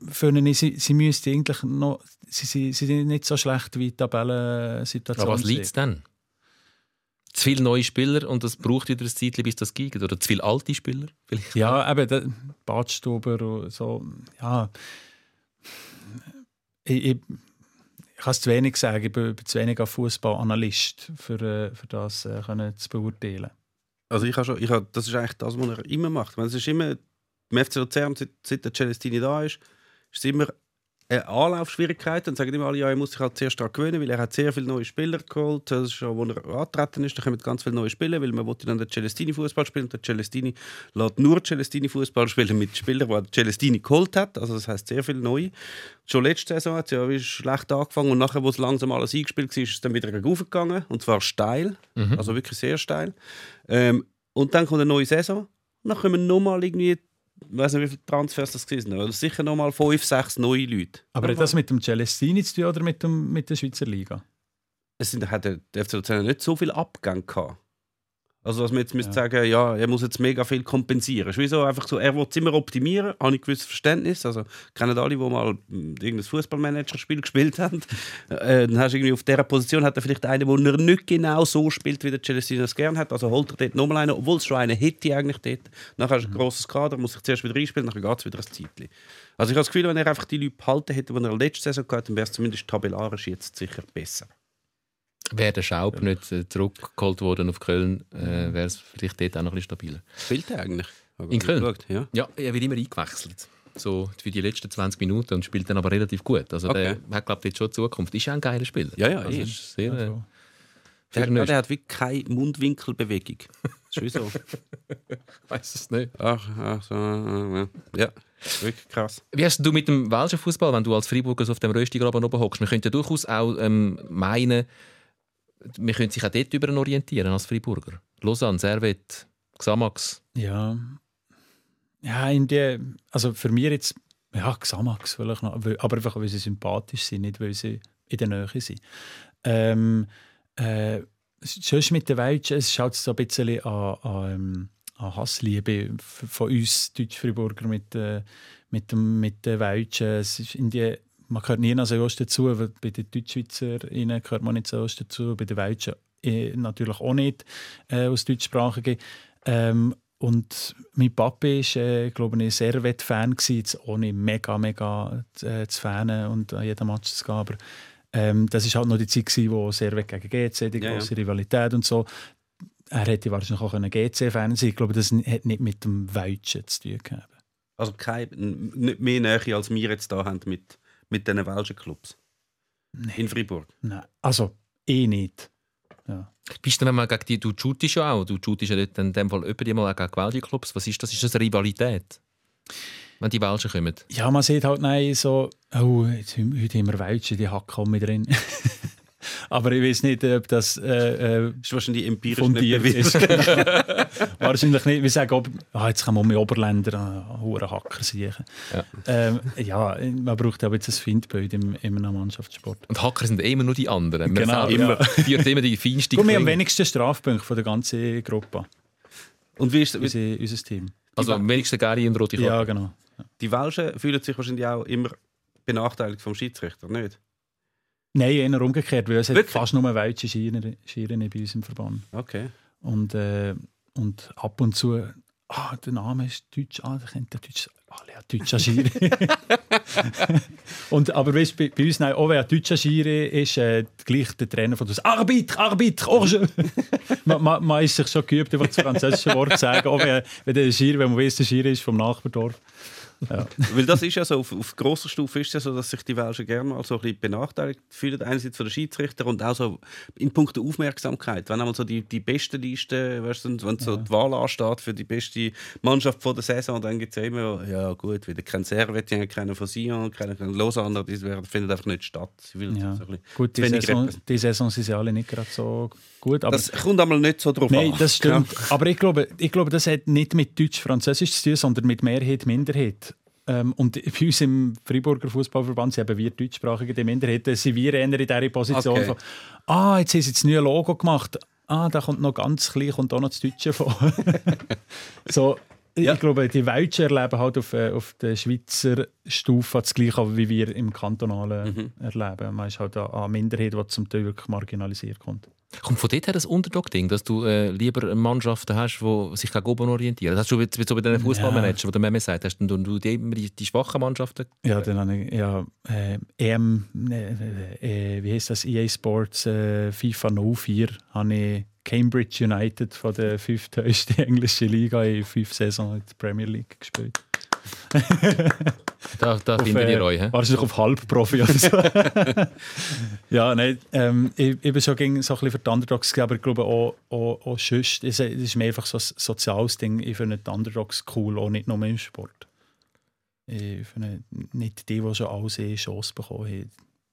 [SPEAKER 1] finde ich, sie, sie müssten eigentlich noch, sie, sie, sie sind nicht so schlecht wie die Tabellensituation.
[SPEAKER 2] Aber was liegt es denn? Zu viele neue Spieler und es braucht wieder ein Zeitchen, bis das geht? Oder zu viele alte Spieler? Vielleicht?
[SPEAKER 1] Ja, eben, der Badstuber und so, ja. Ich, ich, ich kann zu wenig sagen, ich bin, zu wenig ein Fußballanalyst, für, äh, für das äh, können zu beurteilen.
[SPEAKER 3] Also ich habe schon, ich habe, das ist eigentlich das, was er immer macht. Es ist immer, im FC Luzern, seit, seit der Celestini da ist, ist es immer eine Anlaufschwierigkeit. Dann sagen immer alle, ja, er muss sich halt zuerst daran gewöhnen, weil er hat sehr viele neue Spieler geholt. Das ist schon, wo er angetreten ist, da kommen ganz viele neue Spieler, weil man wollte dann den Celestini Fußball spielen. Und der Celestini lässt nur Celestini Fußball spielen mit Spielern, die er Celestini geholt hat. Also das heißt sehr viele neue. Schon letzte Saison hat es ja schlecht angefangen und nachher, wo es langsam alles eingespielt war, ist es dann wieder raufgegangen. Und zwar steil, also wirklich sehr steil. Ähm, und dann kommt eine neue Saison. Dann kommen nochmal irgendwie, ich weiß nicht, wie viele Transfers das gewesen sind, sicher nochmal fünf, sechs neue Leute.
[SPEAKER 1] Aber hat das mit dem Celestini zu tun oder mit, dem, mit der Schweizer Liga?
[SPEAKER 3] Es sind, hat der FC Luzern nicht so viele Abgänge gehabt. Also, dass man jetzt müsste sagen, ja, er muss jetzt mega viel kompensieren. Es ist wie so, einfach so, er will es immer optimieren, habe ich ein gewisses Verständnis. Also, kennen alle, die mal mm, irgendein Fußballmanager-Spiel gespielt haben. Äh, dann hast du irgendwie auf dieser Position hat er vielleicht einen, der nicht genau so spielt, wie der Celestino es gerne hat. Also holt er dort nochmal einen, obwohl es schon einen hätte eigentlich dort. Nachher hast du ein grosses Kader, muss sich zuerst wieder einspielen, dann geht es wieder ein Zeitchen. Also ich habe das Gefühl, wenn er einfach die Leute behalten hätte, die er letzte Saison gehabt dann wäre es zumindest tabellarisch jetzt sicher besser.
[SPEAKER 2] Wäre der Schaub nicht äh, zurückgeholt worden auf Köln, äh, wäre es vielleicht dort auch noch ein bisschen stabiler.
[SPEAKER 3] Spielt er eigentlich?
[SPEAKER 2] In Köln?
[SPEAKER 3] geschaut, Ja.
[SPEAKER 2] Ja, er wird immer eingewechselt. So für die letzten 20 Minuten und spielt dann aber relativ gut. Also
[SPEAKER 3] Okay.
[SPEAKER 2] der hat, glaube ich, jetzt schon Zukunft. Ist ja ein geiler Spieler.
[SPEAKER 3] Ja, ja,
[SPEAKER 2] also
[SPEAKER 3] eh.
[SPEAKER 2] ist sehr, äh,
[SPEAKER 1] Also,
[SPEAKER 3] Der,
[SPEAKER 2] sehr
[SPEAKER 3] ja,
[SPEAKER 2] nötig.
[SPEAKER 3] der hat wirklich keine Mundwinkelbewegung. Das ist wie so.
[SPEAKER 2] weiß es nicht.
[SPEAKER 3] Ach, ach so, äh, ja, wirklich krass.
[SPEAKER 2] Wie hast du mit dem welschen Fußball, wenn du als Freiburger so auf dem Röstigraben oben hockst? Man könnte ja durchaus auch ähm, meinen, man könnte sich auch dort über orientieren als Freiburger. Lausanne, Servet, Xamax.
[SPEAKER 1] Ja. Ja, in die, also für mich jetzt, ja, Xamax vielleicht noch, aber einfach, weil sie sympathisch sind, nicht weil sie in der Nähe sind. Ähm, äh, sonst mit den Welschen, es schaut so ein bisschen an, an, an Hassliebe von uns Deutsch-Friburger mit, äh, mit, mit den Welschen. Es ist in die, man gehört nie nach Ost dazu, weil bei den Deutschschweizern gehört man nicht so Ost dazu, bei den Welschen äh, natürlich auch nicht äh, aus deutschsprachigen. Ähm, und mein Papi war, äh, glaube ich, ein Servet-Fan, jetzt ohne mega, mega äh, zu fanen und an jedem Match zu gehen. Aber ähm, das war halt noch die Zeit, gewesen, wo Servet gegen GC, die
[SPEAKER 3] Ja, ja.
[SPEAKER 1] große Rivalität und so. Er hätte wahrscheinlich auch GC-Fan sein Ich glaube, das hat nicht mit dem Welschen zu tun gehabt.
[SPEAKER 3] Also kein, n- nicht mehr Nähe, als wir jetzt da haben mit, mit diesen welschen Clubs. In Freiburg.
[SPEAKER 1] Nein, also eh nicht. Ja.
[SPEAKER 2] Bist du, wenn man gegen die, du shootest ja auch, du shootest ja dort in dem Fall öppe mal auch gegen welche Clubs. Was ist das? Ist das eine Rivalität? Wenn die Welschen kommen?
[SPEAKER 1] Ja, man sieht halt nein, so, oh, jetzt, heute haben wir Welschen, die Hacken mit drin. Aber ich weiß nicht, ob das äh, äh,
[SPEAKER 3] Das ist wahrscheinlich empirisch nicht
[SPEAKER 1] fundiert ist. Wahrscheinlich nicht. Wir sagen, ob, ah, jetzt kann man mit Oberländer einen hohen Hacker siechen.
[SPEAKER 2] Ja.
[SPEAKER 1] Ähm, ja, man braucht aber jetzt ein Findbild im, in einem Mannschaftssport.
[SPEAKER 2] Und Hacker sind immer nur die anderen. Man
[SPEAKER 1] Genau,
[SPEAKER 2] fällt
[SPEAKER 1] ja.
[SPEAKER 2] immer, immer die feinste
[SPEAKER 1] Guck, wir haben am wenigsten Strafpunkte von der ganzen Gruppe,
[SPEAKER 3] Und wie ist,
[SPEAKER 1] unser, unser Team.
[SPEAKER 2] Also am wenigsten Gary und Rote Karte.
[SPEAKER 1] Ja, genau.
[SPEAKER 3] die Welschen fühlen sich wahrscheinlich auch immer benachteiligt vom Schiedsrichter, nicht?
[SPEAKER 1] Nein, eher umgekehrt, weil es hat fast nur Welche Schieren, Schieren bei uns im Verband.
[SPEAKER 3] Okay.
[SPEAKER 1] Und, äh, und ab und zu, ah, der Name ist Deutsch, ah, der kennt der Deutsch, ah, ja, deutscher Schiri. und, aber weißt, bei, bei uns, nein, auch wer deutscher Schiri ist, äh, gleich der Trainer von uns, Arbeit, Arbeit, Orge. man, man, man ist sich schon geübt, einfach das französische Wort zu sagen, auch wenn, wenn der Schiri, wenn man weiß, der Schiri ist vom Nachbardorf. Ja.
[SPEAKER 3] Weil das ist ja so, auf, auf grosser Stufe ist es ja so, dass sich die Welschen gerne mal so ein bisschen benachteiligt fühlen, einerseits von den Schiedsrichter und auch so in puncto Aufmerksamkeit. Wenn einmal so die, die beste Liste, weißt du, wenn so die Wahl ansteht für die beste Mannschaft von der Saison, dann gibt es ja immer, ja gut, wieder kein Servet, keiner von Sion, keiner von Lausanne, das findet einfach nicht statt.
[SPEAKER 1] Ja.
[SPEAKER 3] so
[SPEAKER 1] Gut, die Saison, die Saison sind sie alle nicht gerade so gut, aber
[SPEAKER 3] Das kommt einmal nicht so drauf
[SPEAKER 1] Nein,
[SPEAKER 3] an.
[SPEAKER 1] das stimmt. Aber ich glaube, ich glaube, das hat nicht mit Deutsch-Französisch zu tun, sondern mit Mehrheit, Minderheit. Ähm, und bei uns im Freiburger Fußballverband sind eben wir Deutschsprachige die Minderheit. Da sind wir eher in dieser Position
[SPEAKER 3] Okay.
[SPEAKER 1] von «Ah, jetzt haben sie das neue Logo gemacht. Ah, da kommt noch ganz klein, kommt auch noch das Deutsche vor.» so,
[SPEAKER 3] Ja.
[SPEAKER 1] Ich glaube, die Welschen erleben halt auf, äh, auf der Schweizer Stufe das Gleiche, wie wir im Kantonalen
[SPEAKER 3] Mhm.
[SPEAKER 1] erleben. Man ist halt eine eine Minderheit, die zum Teil wirklich marginalisiert kommt.
[SPEAKER 2] Kommt von dort her das Underdog-Ding, dass du äh, lieber Mannschaften hast, die sich gegen oben orientieren? Das hast du jetzt so bei den Fußballmanagern, wo der Meme sagt, hast du, du, immer die, die schwachen Mannschaften?
[SPEAKER 1] Ja, dann habe ich ja, äh, EM, äh, äh, wie heißt das, EA Sports äh, FIFA 04, habe ich Cambridge United von der fünfthöchsten englischen Liga in fünf Saisons in der Premier League gespielt.
[SPEAKER 2] Da, da
[SPEAKER 1] Auf,
[SPEAKER 2] findet
[SPEAKER 1] äh,
[SPEAKER 2] ihr euch. hä?
[SPEAKER 1] Wahrscheinlich auf Halbprofi oder so. ja, nein, ähm, ich, ich bin schon gegen so ein bisschen für die Underdogs, aber ich glaube auch, auch, auch sonst, es es ist mir einfach so ein soziales Ding, ich finde die Underdogs cool, auch nicht nur im Sport. Ich finde nicht die, die schon alles eh Chance bekommen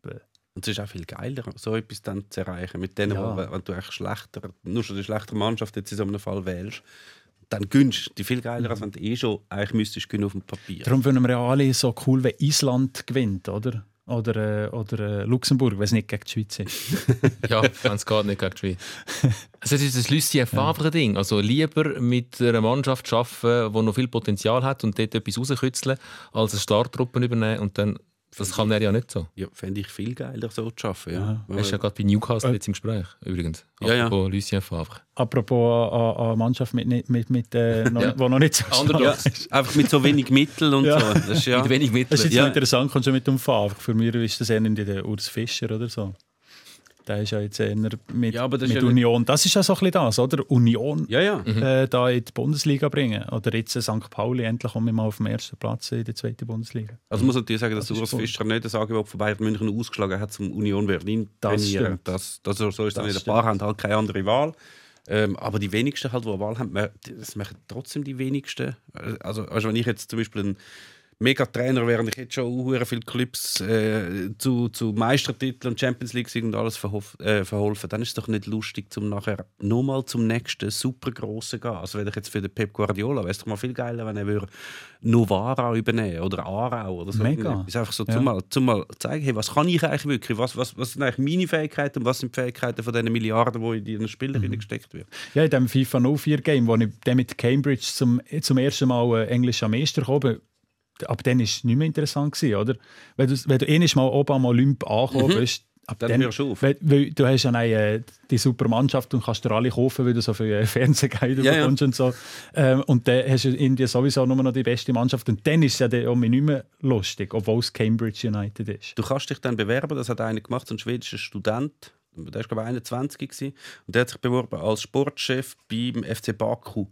[SPEAKER 1] haben.
[SPEAKER 3] Und es ist auch viel geiler, so etwas dann zu erreichen. Mit denen,
[SPEAKER 1] Ja.
[SPEAKER 3] wo, wenn du echt schlechter, nur schon die schlechtere Mannschaft jetzt in so einem Fall wählst, dann gönnst du die viel geiler, als wenn du eh schon eigentlich müsstest gewinnen auf dem Papier.
[SPEAKER 1] Darum finden wir ja alle so cool, wenn Island gewinnt, oder? oder, äh, oder äh, Luxemburg, wenn es nicht gegen die Schweiz ist.
[SPEAKER 2] Ja, wenn es geht, nicht gegen die Schweiz. Also das ist das Lucien Favre-Ding. Also lieber mit einer Mannschaft arbeiten, die noch viel Potenzial hat und dort etwas rauskützeln, als eine Starttruppe übernehmen und dann... Das kann er ja nicht so.
[SPEAKER 3] Ja, fände ich viel geiler, so zu arbeiten. Ja.
[SPEAKER 2] Er ist ja gerade bei Newcastle
[SPEAKER 1] Äh.
[SPEAKER 2] jetzt im Gespräch, übrigens.
[SPEAKER 3] Ja, ja.
[SPEAKER 2] Apropos Lucien Favre.
[SPEAKER 1] Apropos an, an, an Mannschaft, mit, mit, mit, mit, äh, noch,
[SPEAKER 2] Ja.
[SPEAKER 1] wo noch nicht so
[SPEAKER 3] ja, einfach mit so wenig Mitteln und
[SPEAKER 1] Ja.
[SPEAKER 3] so. Das ist ja,
[SPEAKER 2] Mit wenig
[SPEAKER 1] Das ist
[SPEAKER 2] Mitteln.
[SPEAKER 1] jetzt
[SPEAKER 3] Ja.
[SPEAKER 1] interessant, kommst du mit dem Favre. Für mich ist das eher der Urs Fischer oder so. Der ist ja jetzt eher mit,
[SPEAKER 3] Ja,
[SPEAKER 1] mit
[SPEAKER 3] ja
[SPEAKER 1] Union. Das ist ja so ein bisschen das, oder? Union
[SPEAKER 3] ja, ja.
[SPEAKER 1] äh, da in die Bundesliga bringen. Oder jetzt äh, St. Pauli endlich kommen wir mal auf den ersten Platz in der zweiten Bundesliga.
[SPEAKER 3] Also muss natürlich sagen, dass
[SPEAKER 1] Das
[SPEAKER 3] Urs. Fischer nicht das Angebot von Bayern München ausgeschlagen hat, zum Union Berlin
[SPEAKER 1] Das
[SPEAKER 3] trainieren.
[SPEAKER 1] stimmt.
[SPEAKER 3] Das, das, so ist es
[SPEAKER 1] Das.
[SPEAKER 3] Ein
[SPEAKER 1] stimmt.
[SPEAKER 3] paar haben halt keine andere Wahl. Ähm, aber die wenigsten, halt, die eine Wahl haben, das machen trotzdem die wenigsten. Äh, Also, also wenn ich jetzt zum Beispiel ein Mega-Trainer wäre und ich hätte schon viele Clubs äh, zu, zu Meistertiteln und Champions League und alles verhof, äh, verholfen, dann ist es doch nicht lustig, um nachher nochmal zum nächsten super grossen gehen. Also wenn ich jetzt für den Pep Guardiola, wäre es doch mal viel geiler, wenn er würde Novara übernehmen oder Aarau oder so.
[SPEAKER 1] Mega.
[SPEAKER 3] Ist einfach so,
[SPEAKER 1] Ja.
[SPEAKER 3] zum mal, zum mal zeigen, hey, was kann ich eigentlich wirklich? Was, was, was sind eigentlich meine Fähigkeiten und was sind die Fähigkeiten von diesen Milliarden, die in die Spieler
[SPEAKER 1] Mhm.
[SPEAKER 3] gesteckt werden?
[SPEAKER 1] Ja, in dem FIFA 04 Game, wo ich mit Cambridge zum, zum ersten Mal äh, englischer Meister gekommen ab dann war es nicht mehr interessant, gewesen, oder? Wenn du, wenn du einmal mal oben am Olymp angekommen bist, ab
[SPEAKER 3] Mhm. Dann hörst du auf.
[SPEAKER 1] Weil, weil du hast ja dann, äh, die super Mannschaft und kannst dir alle kaufen, weil du so viel äh, Fernsehgelder
[SPEAKER 3] Ja, ja.
[SPEAKER 1] bekommst und so. Ähm, und dann hast du in Indien sowieso nur noch die beste Mannschaft. Und dann ist es ja dann auch nicht mehr lustig, obwohl es Cambridge United ist.
[SPEAKER 3] Du kannst dich dann bewerben, das hat einer gemacht, so ein schwedischer Student, der war glaube ich 21 gewesen, und der hat sich beworben als Sportchef beim FC Baku.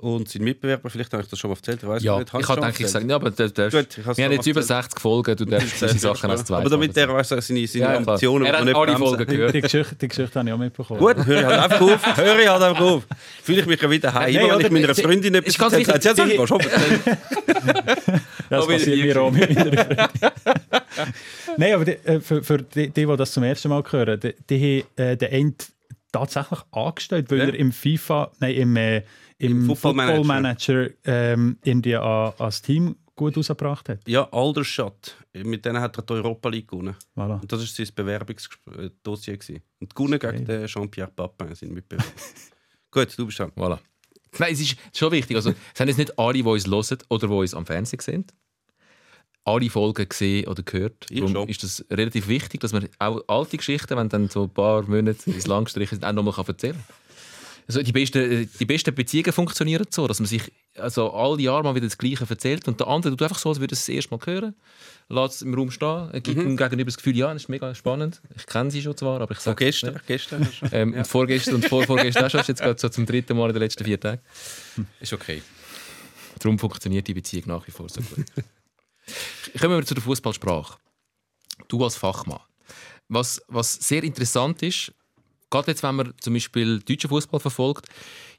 [SPEAKER 3] Und sein Mitbewerber, vielleicht habe ich das schon mal erzählt, ich weiß
[SPEAKER 2] Ja,
[SPEAKER 3] nicht. habe
[SPEAKER 2] ich habe
[SPEAKER 3] mal
[SPEAKER 2] gedacht, ich
[SPEAKER 3] erzählt?
[SPEAKER 2] sage, ja, aber der, der,
[SPEAKER 3] Gut,
[SPEAKER 2] wir haben jetzt über
[SPEAKER 3] erzählt.
[SPEAKER 2] 60 Folgen, du darfst diese Sachen als zwei.
[SPEAKER 3] Aber damit der weiß, seine, seine
[SPEAKER 2] Ja.
[SPEAKER 3] Ambitionen
[SPEAKER 2] Er hat
[SPEAKER 3] nicht
[SPEAKER 2] alle. Folgen gehört.
[SPEAKER 1] Die Geschichte, die Geschichte habe ich auch mitbekommen.
[SPEAKER 3] Gut, höre ich halt einfach auf. Höre ich halt einfach auf. Fühle ich mich ja wieder heim. Wenn ich meiner Freundin etwas erzählt habe, gesagt, was schon
[SPEAKER 1] Das passiert mir auch mit meiner Freundin. Nein, aber äh, für, die, die, die das zum ersten Mal hören, die, die haben äh, den einen tatsächlich angestellt, weil
[SPEAKER 3] Ja.
[SPEAKER 1] er im FIFA, nein, im, äh, im,
[SPEAKER 3] Im Football
[SPEAKER 1] Football
[SPEAKER 3] Manager.
[SPEAKER 1] Manager ähm, irgendwie an, als Team gut rausgebracht hat.
[SPEAKER 3] Ja, Aldershot. Mit denen hat er die Europa League gewonnen.
[SPEAKER 1] Voilà.
[SPEAKER 3] Und das war sein Bewerbungsdossier. gewesen. Und gewonnen gegen den Jean-Pierre Papin, seinen Mitbewerber. Gut, du bist dran.
[SPEAKER 2] Voilà. Nein, es ist schon wichtig. Also, es haben jetzt nicht alle, die uns hören oder die uns am Fernsehen sehen, alle Folgen gesehen oder gehört.
[SPEAKER 3] Ich
[SPEAKER 2] Darum
[SPEAKER 3] schon.
[SPEAKER 2] ist es relativ wichtig, dass man auch alte Geschichten, wenn dann so ein paar Monate ins Lang gestrichen sind, auch nochmal erzählen kann. Also die, besten, die besten Beziehungen funktionieren so, dass man sich also alle Jahre mal wieder das Gleiche erzählt und der andere tut einfach so, als würde es das erste Mal hören, lässt es im Raum stehen, gibt ihm gegenüber das Gefühl, ja, das ist mega spannend. Ich kenne sie schon zwar, aber ich sage
[SPEAKER 3] gestern. gestern du schon.
[SPEAKER 2] ähm, und vorgestern und vor, vorgestern auch schon, ist jetzt gerade so zum dritten Mal in den letzten vier Tagen. Ist okay. Darum funktioniert die Beziehung nach wie vor so gut. Kommen wir zu der Fußballsprache. Du als Fachmann. Was, was sehr interessant ist, gerade jetzt, wenn man zum Beispiel deutschen Fußball verfolgt,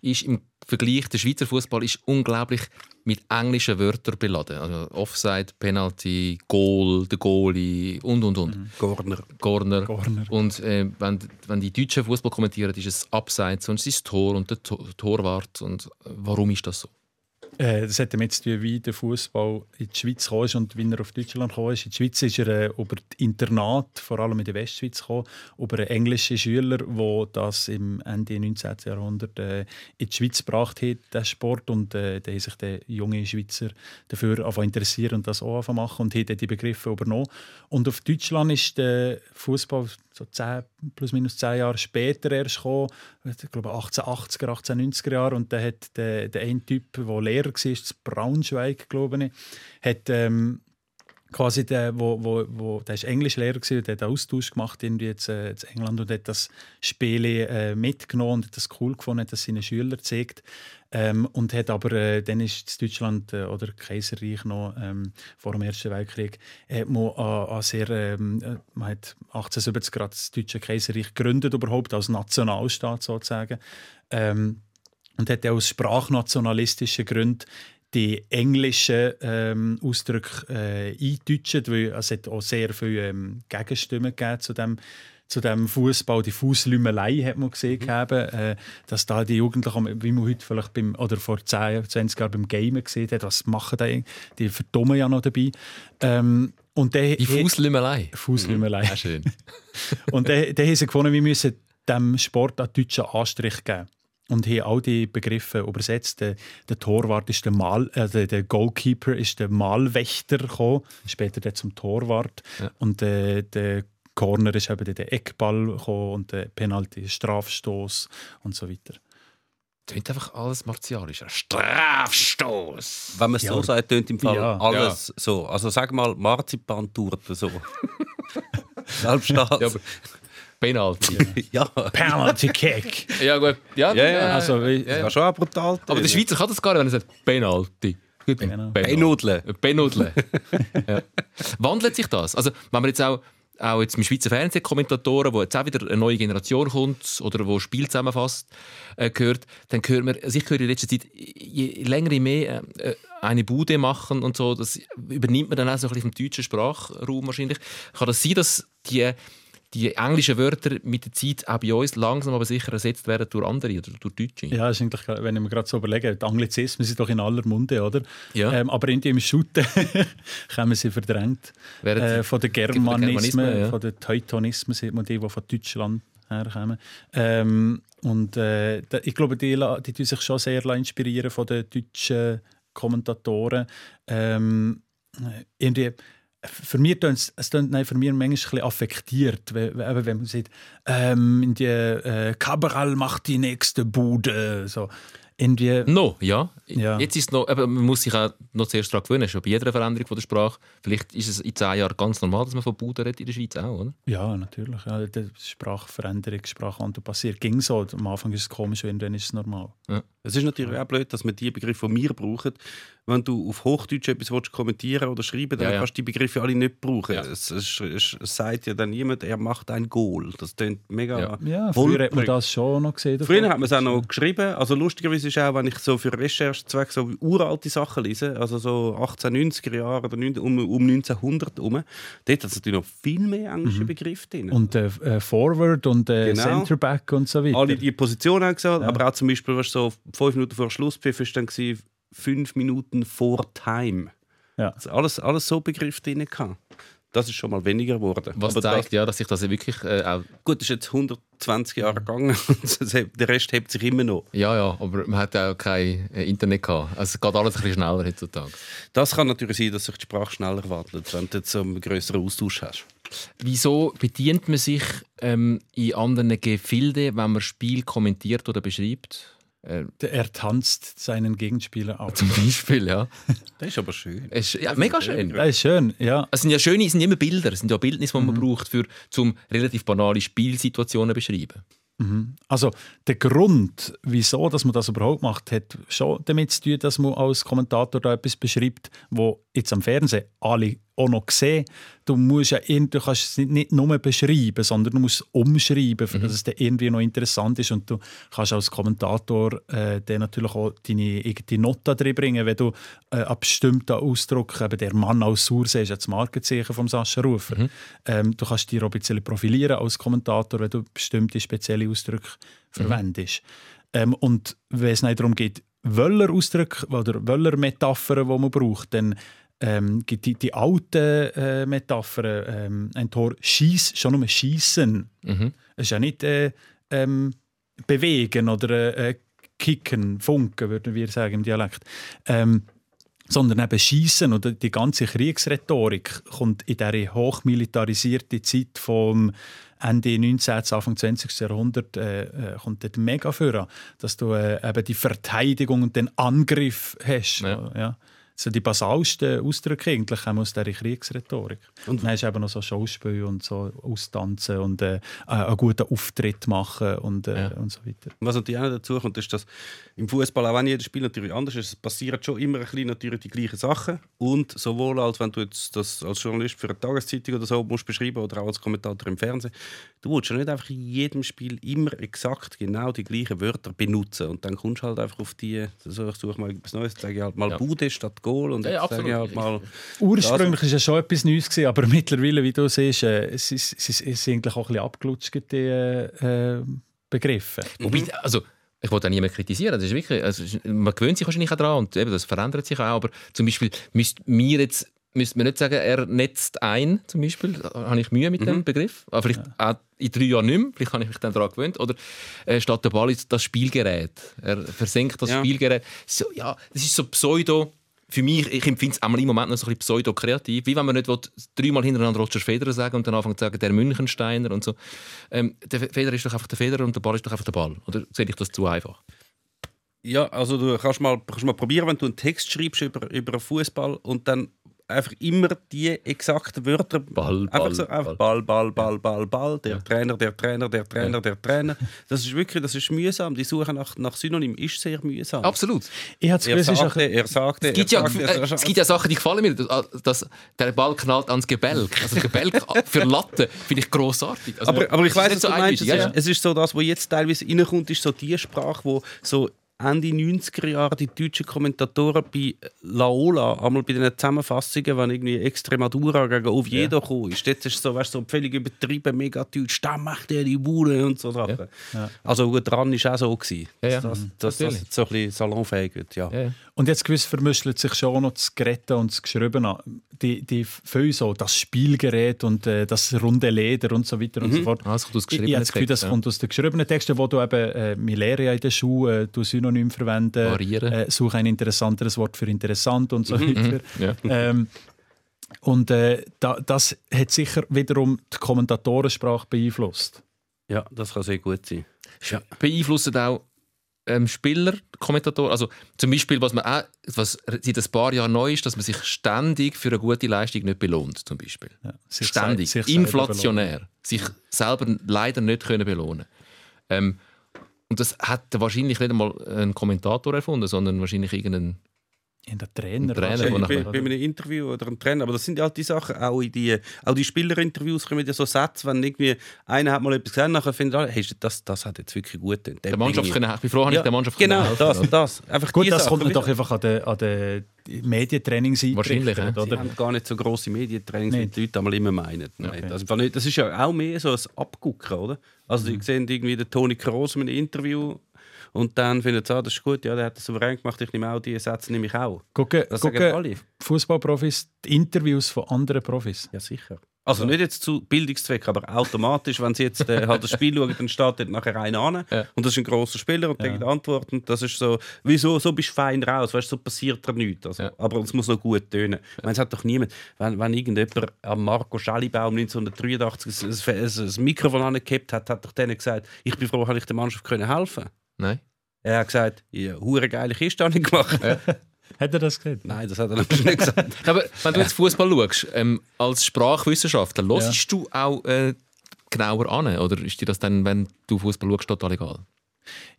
[SPEAKER 2] ist im Vergleich der Schweizer Fußball ist unglaublich mit englischen Wörtern beladen. Also Offside, Penalty, Goal, der Goalie und und und.
[SPEAKER 3] Corner.
[SPEAKER 2] Corner.
[SPEAKER 1] Corner.
[SPEAKER 2] Und äh, wenn, wenn die Deutschen Fußball kommentieren, ist es Abseits und es ist das Tor und der Tor Torwart. Und äh, warum ist das so?
[SPEAKER 1] Äh, das hat damit zu tun, wie der Fußball in die Schweiz ist und wie er auf Deutschland ist. In die Schweiz ist er äh, über die Internat, vor allem in der Westschweiz, gekommen, über einen englischen Schüler, der das im Ende 19. Jahrhundert äh, in die Schweiz gebracht hat, den Sport. Und äh, da haben sich die junge Schweizer dafür interessieren und das auch machen und haben die Begriffe übernommen. Und auf Deutschland ist der Fußball so 10, plus minus zehn Jahre später erst gekommen, ich glaube 1880er, 1890er Jahre. Und dann hat der, der eine Typ, der Lehrer war, in Braunschweig, glaube ich, hat ähm, quasi der, wo, wo, wo, der ist Englischlehrer gewesen, der hat einen Austausch gemacht jetzt, äh, in England und hat das Spiel äh, mitgenommen und hat das cool gefunden, hat das seinen Schülern gezeigt. Ähm, und hat aber, äh, dann ist Deutschland äh, oder Kaiserreich noch ähm, vor dem Ersten Weltkrieg, hat man, äh, äh, sehr, ähm, äh, man hat 1870 gerade das Deutsche Kaiserreich gegründet überhaupt, als Nationalstaat sozusagen. Ähm, und hat aus sprachnationalistischen Gründen die englischen ähm, Ausdrücke äh, eingedeutscht, weil es hat auch sehr viele ähm, Gegenstimmen gegeben zu dem zu dem Fußball, die Fußlümelei hat man gesehen, gehabt, äh, dass da die Jugendlichen, wie man heute vielleicht beim, oder vor 10, 20 Jahren beim Gamen gesehen hat, was machen die, die verdummen ja noch dabei. Ähm, Und der,
[SPEAKER 2] Die Fußlümmelei.
[SPEAKER 1] Fußlümmelei.
[SPEAKER 2] Ja, schön.
[SPEAKER 1] Und dann, dann haben sie gefunden, wir müssen dem Sport einen deutschen Anstrich geben. Und haben all die Begriffe übersetzt. Der, der Torwart ist der Mal, äh, der, der Goalkeeper ist der Malwächter gekommen, später der zum Torwart.
[SPEAKER 2] Ja.
[SPEAKER 1] Und äh, der Corner ist eben der- Eckball gekommen und der Penalty, Strafstoß und so weiter.
[SPEAKER 2] Tönt einfach alles martialischer. Strafstoß.
[SPEAKER 3] Wenn man es so
[SPEAKER 1] Ja.
[SPEAKER 3] sagt, tönt im Fall
[SPEAKER 1] Ja.
[SPEAKER 3] alles so. Also sag mal Marzipantorte so. Selbst das.
[SPEAKER 2] Ja, aber Penalty.
[SPEAKER 3] ja.
[SPEAKER 1] Penalty Kick!
[SPEAKER 2] ja, gut. Ja,
[SPEAKER 3] Ja, ja.
[SPEAKER 1] Also, wie-
[SPEAKER 2] Ja, ja.
[SPEAKER 3] Kann schon auch brutal
[SPEAKER 2] Aber der. Schweizer kann das gar nicht, wenn er sagt Penalty.
[SPEAKER 1] Genau.
[SPEAKER 3] Beinudeln.
[SPEAKER 2] Benudle. ja. Wandelt sich das? Also, wenn man jetzt auch, auch jetzt mit Schweizer Fernsehkommentatoren, wo jetzt auch wieder eine neue Generation kommt oder wo Spiel zusammenfasst, äh, gehört, dann hört man, also ich höre in letzter Zeit, je länger je mehr äh, eine Bude machen und so, das übernimmt man dann auch so ein bisschen im deutschen Sprachraum wahrscheinlich. Kann das sein, dass die die englischen Wörter mit der Zeit auch bei uns langsam aber sicher ersetzt werden durch andere oder durch Deutsche?
[SPEAKER 1] Ja, ist eigentlich, wenn ich mir gerade so überlege, die Anglizismen sind doch in aller Munde, oder?
[SPEAKER 2] Ja.
[SPEAKER 1] Ähm, aber in dem Shooten haben sie verdrängt. Äh, von den
[SPEAKER 2] Germanismen, ja.
[SPEAKER 1] von den Teutonismen, sieht man die, die von Deutschland herkommen. Ähm, und äh, ich glaube, die, die tun sich schon sehr inspirieren von den deutschen Kommentatoren. Ähm, äh, irgendwie, für mich tönt's- es tönt nein, für mich manchmal ein bisschen affektiert, wenn, wenn man sieht, ähm, die, äh, Cabral macht die nächste Bude. So. Irgendwie,
[SPEAKER 2] No, ja.
[SPEAKER 1] Ja.
[SPEAKER 2] Jetzt ist noch, aber man muss sich auch noch zuerst daran gewöhnen, schon bei jeder Veränderung von der Sprache. Vielleicht ist es in zehn Jahren ganz normal, dass man von Buden redet in der Schweiz auch, oder?
[SPEAKER 1] Ja, natürlich. Ja, die Sprachveränderung, Sprachwandel passiert. Ging so. Am Anfang ist es komisch, irgendwann ist es normal.
[SPEAKER 3] Es ist natürlich auch blöd, dass man die Begriffe, die wir brauchen, wenn du auf Hochdeutsch etwas willst, kommentieren oder schreiben dann
[SPEAKER 2] Ja, ja.
[SPEAKER 3] kannst du die Begriffe alle nicht brauchen.
[SPEAKER 2] Ja.
[SPEAKER 3] Es, es, es, sagt ja dann niemand, er macht ein Goal. Das klingt mega
[SPEAKER 2] Ja.
[SPEAKER 1] Ja, früher hat man das schon noch gesehen.
[SPEAKER 3] Früher hat man es auch noch geschrieben. Also lustigerweise ist auch, wenn ich so für Recherchezwecke so uralte Sachen lese, also so 1890er Jahre oder 19 um, um 1900 herum, dort hat es natürlich noch viel mehr englische Begriffe drin.
[SPEAKER 1] Und äh, äh, Forward und äh,
[SPEAKER 3] Genau.
[SPEAKER 1] Centerback und so weiter.
[SPEAKER 3] alle die Positionen haben gesagt,
[SPEAKER 1] Ja.
[SPEAKER 3] aber auch zum Beispiel, was so fünf Minuten vor Schlusspfiff ist dann gewesen, fünf Minuten vor Time.
[SPEAKER 1] Ja.
[SPEAKER 3] Also alles, alles so Begriffe drin gehabt. Das ist schon mal weniger geworden.
[SPEAKER 2] Was
[SPEAKER 3] aber
[SPEAKER 2] zeigt, ja, dass sich das wirklich äh, auch.
[SPEAKER 3] das, gut, ist jetzt 120 Jahre gegangen und der Rest hebt sich immer noch.
[SPEAKER 2] Ja, ja, aber man hat auch kein äh, Internet gehabt. Also es geht alles ein bisschen schneller heutzutage.
[SPEAKER 3] Das kann natürlich sein, dass sich die Sprache schneller wandelt, wenn du jetzt einen größeren Austausch hast.
[SPEAKER 2] Wieso bedient man sich ähm, in anderen Gefilden, wenn man Spiel kommentiert oder beschreibt? Äh,
[SPEAKER 1] Er tanzt seinen Gegenspieler auf.
[SPEAKER 2] zum Beispiel, ja.
[SPEAKER 3] Das ist aber schön.
[SPEAKER 2] Es ist, ja mega schön.
[SPEAKER 1] Das ist schön, ja.
[SPEAKER 2] Es sind ja schöne, es sind immer Bilder, es sind ja Bildnisse, die man braucht, für, um relativ banale Spielsituationen zu beschreiben.
[SPEAKER 1] Also der Grund, wieso dass man das überhaupt macht, hat schon damit zu tun, dass man als Kommentator da etwas beschreibt, wo jetzt am Fernsehen alle auch noch sehen. Du musst ja irgendwie, du kannst es nicht, nicht nur beschreiben, sondern du musst es umschreiben, für dass es dann irgendwie noch interessant ist. Und du kannst als Kommentator äh, dann natürlich auch deine eigene Note drin bringen, wenn du äh, einen bestimmten Ausdruck, eben der Mann aus Sursee ist ja das Markenzeichen von Sascha Rufer. Ähm, du kannst dich auch ein bisschen profilieren als Kommentator, wenn du bestimmte spezielle Ausdrücke verwendest. Ähm, und wenn es nicht darum geht, welcher Ausdruck oder welcher Metaphern, die man braucht, dann ähm, die, die alten äh, Metaphern, ähm, ein Tor schieß, schon nur schießen.
[SPEAKER 2] Mhm.
[SPEAKER 1] Es ist ja nicht äh, ähm, bewegen oder äh, kicken, funken, würden wir sagen im Dialekt. Ähm, sondern eben Schießen oder die ganze Kriegsrhetorik kommt in diese hochmilitarisierte Zeit vom Ende 19. Anfang 20. Jahrhundert äh, äh, kommt dort mega vor, dass du äh, eben die Verteidigung und den Angriff hast.
[SPEAKER 2] Ja.
[SPEAKER 1] Ja. So die basalsten Ausdrücke eigentlich kommen aus dieser Kriegsrhetorik. Und dann hast du eben noch so Schauspiel und so austanzen und äh, einen guten Auftritt machen und, äh,
[SPEAKER 2] Ja.
[SPEAKER 1] und so weiter.
[SPEAKER 3] Was natürlich auch noch dazu kommt, ist, dass im Fußball, auch wenn jedes Spiel natürlich anders ist, es passieren schon immer ein bisschen natürlich die gleichen Sachen. Und sowohl als wenn du jetzt das als Journalist für eine Tageszeitung oder so musst beschreiben oder auch als Kommentator im Fernsehen, du willst ja nicht einfach in jedem Spiel immer exakt genau die gleichen Wörter benutzen. Und dann kommst du halt einfach auf die, so, ich suche mal etwas Neues, sage ich halt mal
[SPEAKER 2] Ja.
[SPEAKER 3] Bude statt Goal und
[SPEAKER 2] Ja, ja,
[SPEAKER 3] ich halt
[SPEAKER 2] absolut.
[SPEAKER 3] mal...
[SPEAKER 1] Ursprünglich war ja schon etwas Neues, gewesen, aber mittlerweile, wie du siehst, äh, es, ist, es, ist, es sind eigentlich auch ein bisschen abgelutschte äh, äh, Begriffe.
[SPEAKER 2] Wobei, also, ich wollte auch niemanden kritisieren. Das ist wirklich, also, man gewöhnt sich wahrscheinlich auch daran und eben, das verändert sich auch. Aber zum Beispiel müssten wir jetzt müsste man nicht sagen, er netzt ein, zum Beispiel. Da habe ich Mühe mit
[SPEAKER 3] Mhm.
[SPEAKER 2] dem Begriff. Aber vielleicht auch in drei Jahren nicht mehr. Vielleicht habe ich mich dann daran gewöhnt. Oder äh, statt der Ball ist das Spielgerät. Er versenkt das
[SPEAKER 3] Ja.
[SPEAKER 2] Spielgerät. So, ja, das ist so pseudo... Für mich, ich empfinde es einmal im Moment noch so ein bisschen pseudo-kreativ. Wie wenn man nicht will, dreimal hintereinander Roger Federer sagen und dann anfängt zu sagen, der Münchensteiner und so. Ähm, der Federer ist doch einfach der Federer und der Ball ist doch einfach der Ball. Oder sehe ich das zu einfach?
[SPEAKER 3] Ja, also du kannst mal, kannst mal probieren, wenn du einen Text schreibst über, über Fußball und dann einfach immer die exakten Wörter.
[SPEAKER 2] Ball,
[SPEAKER 3] einfach
[SPEAKER 2] Ball,
[SPEAKER 3] so, einfach
[SPEAKER 2] Ball.
[SPEAKER 3] Ball, Ball, Ball, Ball, Ball, der
[SPEAKER 2] Ja.
[SPEAKER 3] Trainer, der Trainer, der Trainer, der Trainer. Das ist wirklich, das ist mühsam. Die Suche nach, nach Synonym ist sehr mühsam.
[SPEAKER 2] Absolut.
[SPEAKER 1] Ich
[SPEAKER 3] Er
[SPEAKER 1] es
[SPEAKER 3] sagte, er sagte,
[SPEAKER 2] Es gibt,
[SPEAKER 3] er
[SPEAKER 2] ja,
[SPEAKER 3] sagte,
[SPEAKER 2] äh,
[SPEAKER 3] er
[SPEAKER 2] es
[SPEAKER 3] sagte.
[SPEAKER 2] gibt ja Sachen, die gefallen mir. Dass, dass der Ball knallt ans Gebälk. Also das Gebälk für Latte finde ich grossartig. Also,
[SPEAKER 3] aber, aber ich
[SPEAKER 2] es ist
[SPEAKER 3] weiß,
[SPEAKER 2] nicht
[SPEAKER 3] was du meinst. Es,
[SPEAKER 2] ja,
[SPEAKER 3] ist,
[SPEAKER 2] ja.
[SPEAKER 3] es ist so das, was jetzt teilweise reinkommt, ist so die Sprache, wo so Ende 90er Jahre die deutschen Kommentatoren bei Laola, einmal bei den Zusammenfassungen, wenn irgendwie Extremadura gegen Oviedo ja. ist, dort ist es so, weißt, so völlig übertrieben, mega deutsch, da macht er die Bude und so Sachen. Also gut, dran ist auch so gewesen.
[SPEAKER 2] Ja, ja.
[SPEAKER 3] Dass,
[SPEAKER 2] Mhm.
[SPEAKER 3] dass das so ein bisschen salonfähig wird, ja.
[SPEAKER 2] Ja, ja.
[SPEAKER 1] Und jetzt gewiss vermischelt sich schon auch noch das Geräte und das Geschriebene. Die, die viel so, das Spielgerät und äh, das runde Leder und so weiter und so fort.
[SPEAKER 2] Ah, das kommt aus
[SPEAKER 1] Ich, ich
[SPEAKER 2] geschriebenen
[SPEAKER 1] habe das Gefühl, das
[SPEAKER 2] Texten, ja.
[SPEAKER 1] kommt aus den geschriebenen Texten, wo du eben, äh, ja in der Schule, äh, du Synonym verwenden,
[SPEAKER 2] Variieren.
[SPEAKER 1] äh, suche ein interessanteres Wort für interessant und so
[SPEAKER 2] Mhm.
[SPEAKER 1] weiter.
[SPEAKER 2] Ja.
[SPEAKER 1] Ähm, und äh, da, das hat sicher wiederum die Kommentatorensprache beeinflusst.
[SPEAKER 3] Ja, das kann sehr gut sein. Ja.
[SPEAKER 2] Beeinflussen auch ähm, Spieler, Kommentatoren. Also zum Beispiel, was man auch, was seit ein paar Jahren neu ist, dass man sich ständig für eine gute Leistung nicht belohnt, zum Beispiel.
[SPEAKER 1] Ja, sich
[SPEAKER 2] ständig,
[SPEAKER 1] sich
[SPEAKER 2] inflationär, sich selber leider nicht können belohnen. Ähm, und das hat wahrscheinlich nicht einmal ein Kommentator erfunden, sondern wahrscheinlich irgendein
[SPEAKER 1] In der Trainer.
[SPEAKER 2] Ein Trainer, wo
[SPEAKER 3] bei,
[SPEAKER 2] nachher-
[SPEAKER 1] oder?
[SPEAKER 3] bei einem Interview oder einem Trainer. Aber das sind ja halt die Sachen, auch in die, auch die Spielerinterviews kommen ja so Sätze, wenn irgendwie einer hat mal etwas gesagt, nachher findet alle, hey, das, das hat jetzt wirklich gut getan.
[SPEAKER 2] der Mannschaft können, ich bin froh, habe
[SPEAKER 3] ja,
[SPEAKER 2] ich der Mannschaft
[SPEAKER 3] Genau,
[SPEAKER 2] können
[SPEAKER 3] das,
[SPEAKER 2] helfen,
[SPEAKER 3] das. Einfach
[SPEAKER 1] Gut, das
[SPEAKER 3] Sachen,
[SPEAKER 1] kommt doch einfach an den, an den Medientrainings
[SPEAKER 2] Wahrscheinlich, ja.
[SPEAKER 3] Sie
[SPEAKER 1] oder?
[SPEAKER 3] haben gar nicht so grosse Medientrainings, wie die Leute einmal immer meinen. Nein,
[SPEAKER 1] Okay.
[SPEAKER 3] das, ist einfach nicht, das ist ja auch mehr so ein Abgucken, oder? Also, die sehen irgendwie den Toni Kroos in einem Interview und dann finden sie, ah, das ist gut, ja, der hat das souverän gemacht, ich nehme auch die Sätze, nehme ich auch.
[SPEAKER 1] Gucken,
[SPEAKER 3] Das sagen
[SPEAKER 1] gucken
[SPEAKER 3] alle.
[SPEAKER 1] Fußballprofis die Interviews von anderen Profis.
[SPEAKER 3] Ja, sicher. Also nicht jetzt zu Bildungszwecken, aber automatisch, wenn sie jetzt äh, halt das Spiel schauen, dann dort nachher einer an
[SPEAKER 2] Ja.
[SPEAKER 3] und das ist ein grosser Spieler und der gibt Antworten. Das ist so, wieso, so bist du fein raus, weißt, so passiert da nichts. Also,
[SPEAKER 2] Ja.
[SPEAKER 3] Aber es muss noch gut tönen. Ich meine, es hat doch niemand, wenn, wenn irgendjemand am Marco Schallibaum 1983 ein, ein, ein Mikrofon angehabt hat, hat doch denen gesagt, ich bin froh, habe ich der Mannschaft können helfen.
[SPEAKER 2] Nein.
[SPEAKER 3] Er hat gesagt, ja, hure geile Kiste habe ich gemacht.
[SPEAKER 1] Hat er das gesagt?
[SPEAKER 3] Nein, das hat er natürlich nicht gesagt.
[SPEAKER 2] Aber wenn du jetzt Fußball schaust, ähm, als Sprachwissenschaftler, hörst du auch äh, genauer an? Oder ist dir das dann, wenn du Fußball schaust, total egal?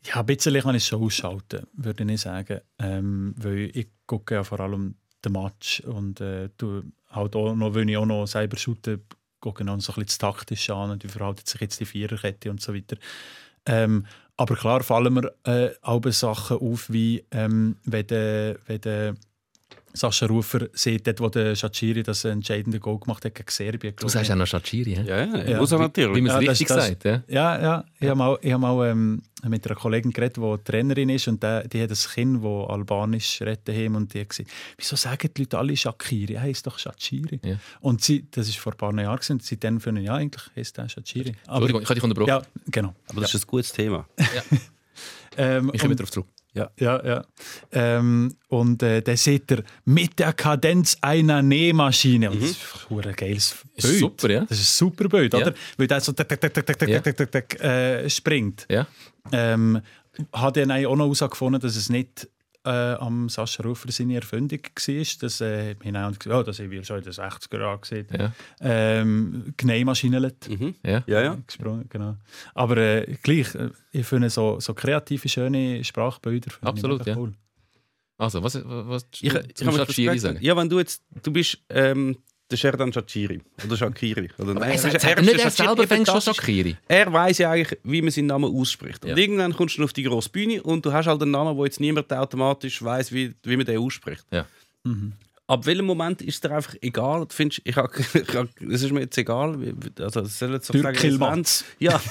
[SPEAKER 1] Ja, ein bisschen kann ich es schon ausschalten, würde ich sagen. Ähm, weil ich gucke ja vor allem den Match und äh, du, halt auch noch, wenn ich auch noch selber shoote, gucke ich noch so ein bisschen das Taktische an und wie verhaltet sich jetzt die Viererkette und so weiter. Ähm, aber klar fallen mir äh, auch Sachen auf, wie ähm, wenn der, wenn der Sascha Rufer sieht, dort, wo der Shachiri das entscheidende Goal gemacht hat gegen Serbien.
[SPEAKER 2] Du sagst ja noch Shachiri, hä?
[SPEAKER 3] Ja, ja,
[SPEAKER 1] Ja.
[SPEAKER 3] muss er natürlich.
[SPEAKER 2] Wie man es
[SPEAKER 1] Ja,
[SPEAKER 2] richtig
[SPEAKER 1] das-
[SPEAKER 2] sagt. Ja?
[SPEAKER 1] Ja, ja. Ich habe mal, ich hab mal ähm, mit einer Kollegin geredet, die Trainerin ist und der, die hat ein Kind, das Albanisch redet daheim und die hat gesagt, wieso sagen die Leute alle Shakiri? Er heisst doch Shachiri.
[SPEAKER 2] Ja.
[SPEAKER 1] Und sie, das war vor ein paar Jahren gewesen, und seitdem finden ja eigentlich heisst der Shachiri.
[SPEAKER 2] Entschuldigung, ich habe dich unterbrochen.
[SPEAKER 1] ja, genau.
[SPEAKER 3] Aber das ist ein gutes Thema.
[SPEAKER 1] Ähm,
[SPEAKER 2] Ich komme
[SPEAKER 1] und-
[SPEAKER 2] darauf zurück.
[SPEAKER 1] Ja, ja. Ähm, und äh, dann sieht er mit der Kadenz einer Nähmaschine. Und das ist ein geiles Bild.
[SPEAKER 2] super, ja.
[SPEAKER 1] Das ist ein super Bild,
[SPEAKER 2] Ja.
[SPEAKER 1] oder? Weil der so tak, tak, tak, tak, tak, tak,
[SPEAKER 2] Ja.
[SPEAKER 1] tak, tak, tak, äh, springt.
[SPEAKER 2] Ja.
[SPEAKER 1] Ähm, hat dann auch noch herausgefunden, dass es nicht äh, am Sascha Rufer seine Erfindung war. Das, äh, wir haben gesagt, oh, das haben wir schon in den 60er Jahren gesehen.
[SPEAKER 2] Ja.
[SPEAKER 1] Ähm, Gneimaschinenlet.
[SPEAKER 3] Mhm.
[SPEAKER 2] Ja.
[SPEAKER 3] Ja, ja.
[SPEAKER 1] Gesprungen, genau. Aber äh, gleich, äh, ich finde so, so kreative, schöne Sprachbilder
[SPEAKER 2] Absolut,
[SPEAKER 1] ich
[SPEAKER 2] ja.
[SPEAKER 1] cool.
[SPEAKER 2] Also, was, was
[SPEAKER 3] Ich, ich
[SPEAKER 2] zum
[SPEAKER 3] kann mir
[SPEAKER 2] sagen?
[SPEAKER 3] Ja, wenn du jetzt, du bist ähm, der Sherdan Shachiri oder Shakiri. Oder nein,
[SPEAKER 2] Er
[SPEAKER 3] es ist-
[SPEAKER 2] sagt
[SPEAKER 3] er ist
[SPEAKER 2] nicht,
[SPEAKER 3] der
[SPEAKER 2] er
[SPEAKER 3] Shachiri,
[SPEAKER 2] selber fängt schon. Shachiri.
[SPEAKER 3] Er weiß ja eigentlich, wie man seinen Namen ausspricht. Und
[SPEAKER 2] Ja.
[SPEAKER 3] irgendwann kommst du auf die grosse Bühne und du hast halt einen Namen, wo jetzt niemand automatisch weiß, wie, wie man den ausspricht.
[SPEAKER 2] Ja.
[SPEAKER 3] Ab welchem Moment ist dir einfach egal? Du findest, ich hab, ich hab, es ist mir jetzt egal. Also, es soll jetzt so sagen. Ja.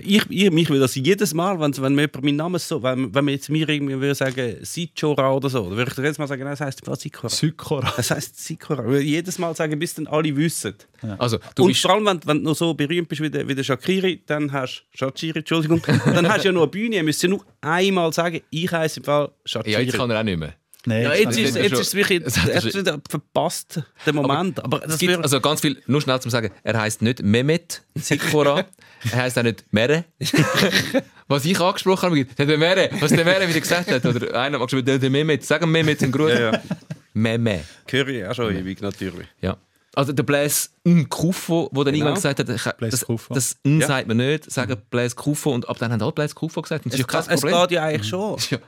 [SPEAKER 3] Ich, ich, mich will das jedes Mal, wenn, wenn mir jemand meinen Namen so, wenn, wenn mir jetzt mir irgendwie würde sagen Sichora oder so, dann würde ich dir jedes Mal sagen, nein, es heisst Sichora.
[SPEAKER 1] Sykora.
[SPEAKER 3] Es heisst Sichora. Ich würde jedes Mal sagen, bis dann alle wissen.
[SPEAKER 2] Also, du
[SPEAKER 3] und
[SPEAKER 2] bist,
[SPEAKER 3] vor allem, wenn, wenn du noch so berühmt bist wie der, wie der Shakiri, dann hast Shakiri, Entschuldigung, dann hast du ja noch eine Bühne. Ihr müsst ja nur einmal sagen, ich heiße im Fall Shakiri.
[SPEAKER 2] ja, jetzt kann er auch nicht mehr.
[SPEAKER 1] Nein,
[SPEAKER 3] Ja, jetzt ist, jetzt
[SPEAKER 2] schon-
[SPEAKER 3] ist es wirklich
[SPEAKER 2] er
[SPEAKER 3] er
[SPEAKER 2] schon-
[SPEAKER 3] verpasst, der Moment. Aber,
[SPEAKER 2] Es
[SPEAKER 3] das
[SPEAKER 2] gibt also ganz viel, nur schnell zum sagen, er heißt nicht Mehmet Sikora, er heißt auch nicht Mere. Was ich angesprochen habe, der Mere, was der Mere wieder gesagt hat, oder einer hat geschrieben, der, Mehmet, sag ihm Mehmet im Gruß.
[SPEAKER 3] ja, ja.
[SPEAKER 2] Meme.
[SPEAKER 3] ich auch schon ewig, natürlich.
[SPEAKER 2] Ja. Also der Blaise Nkufo, der dann irgendwann gesagt hat, ich- das,
[SPEAKER 1] Kufo.
[SPEAKER 2] das N
[SPEAKER 3] Ja.
[SPEAKER 2] sagt man nicht, sagen Blaise Kufo und ab dann haben alle Blaise Kufo gesagt. Und das
[SPEAKER 3] Es,
[SPEAKER 2] ist ja kein
[SPEAKER 3] es
[SPEAKER 2] Problem.
[SPEAKER 3] geht ja eigentlich schon.
[SPEAKER 2] Ja.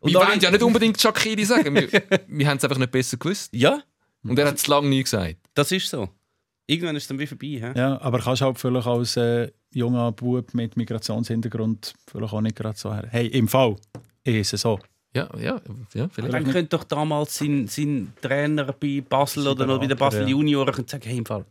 [SPEAKER 3] Und
[SPEAKER 2] Wir wollen ja nicht unbedingt Shakiri sagen, wir, wir haben es einfach nicht besser gewusst.
[SPEAKER 3] Ja,
[SPEAKER 2] Und er hat es lange nie gesagt.
[SPEAKER 3] das ist so. Irgendwann ist es dann wie vorbei. He?
[SPEAKER 1] Ja, aber kannst halt vielleicht als äh, junger Bub mit Migrationshintergrund vielleicht auch nicht gerade so her. Hey, im Fall ist es so.
[SPEAKER 2] Ja, ja, ja vielleicht.
[SPEAKER 3] Dann könnte doch damals sein, sein Trainer bei Basel oder noch bei den Basel
[SPEAKER 1] ja.
[SPEAKER 3] Junioren könnte sagen, hey, im Fall,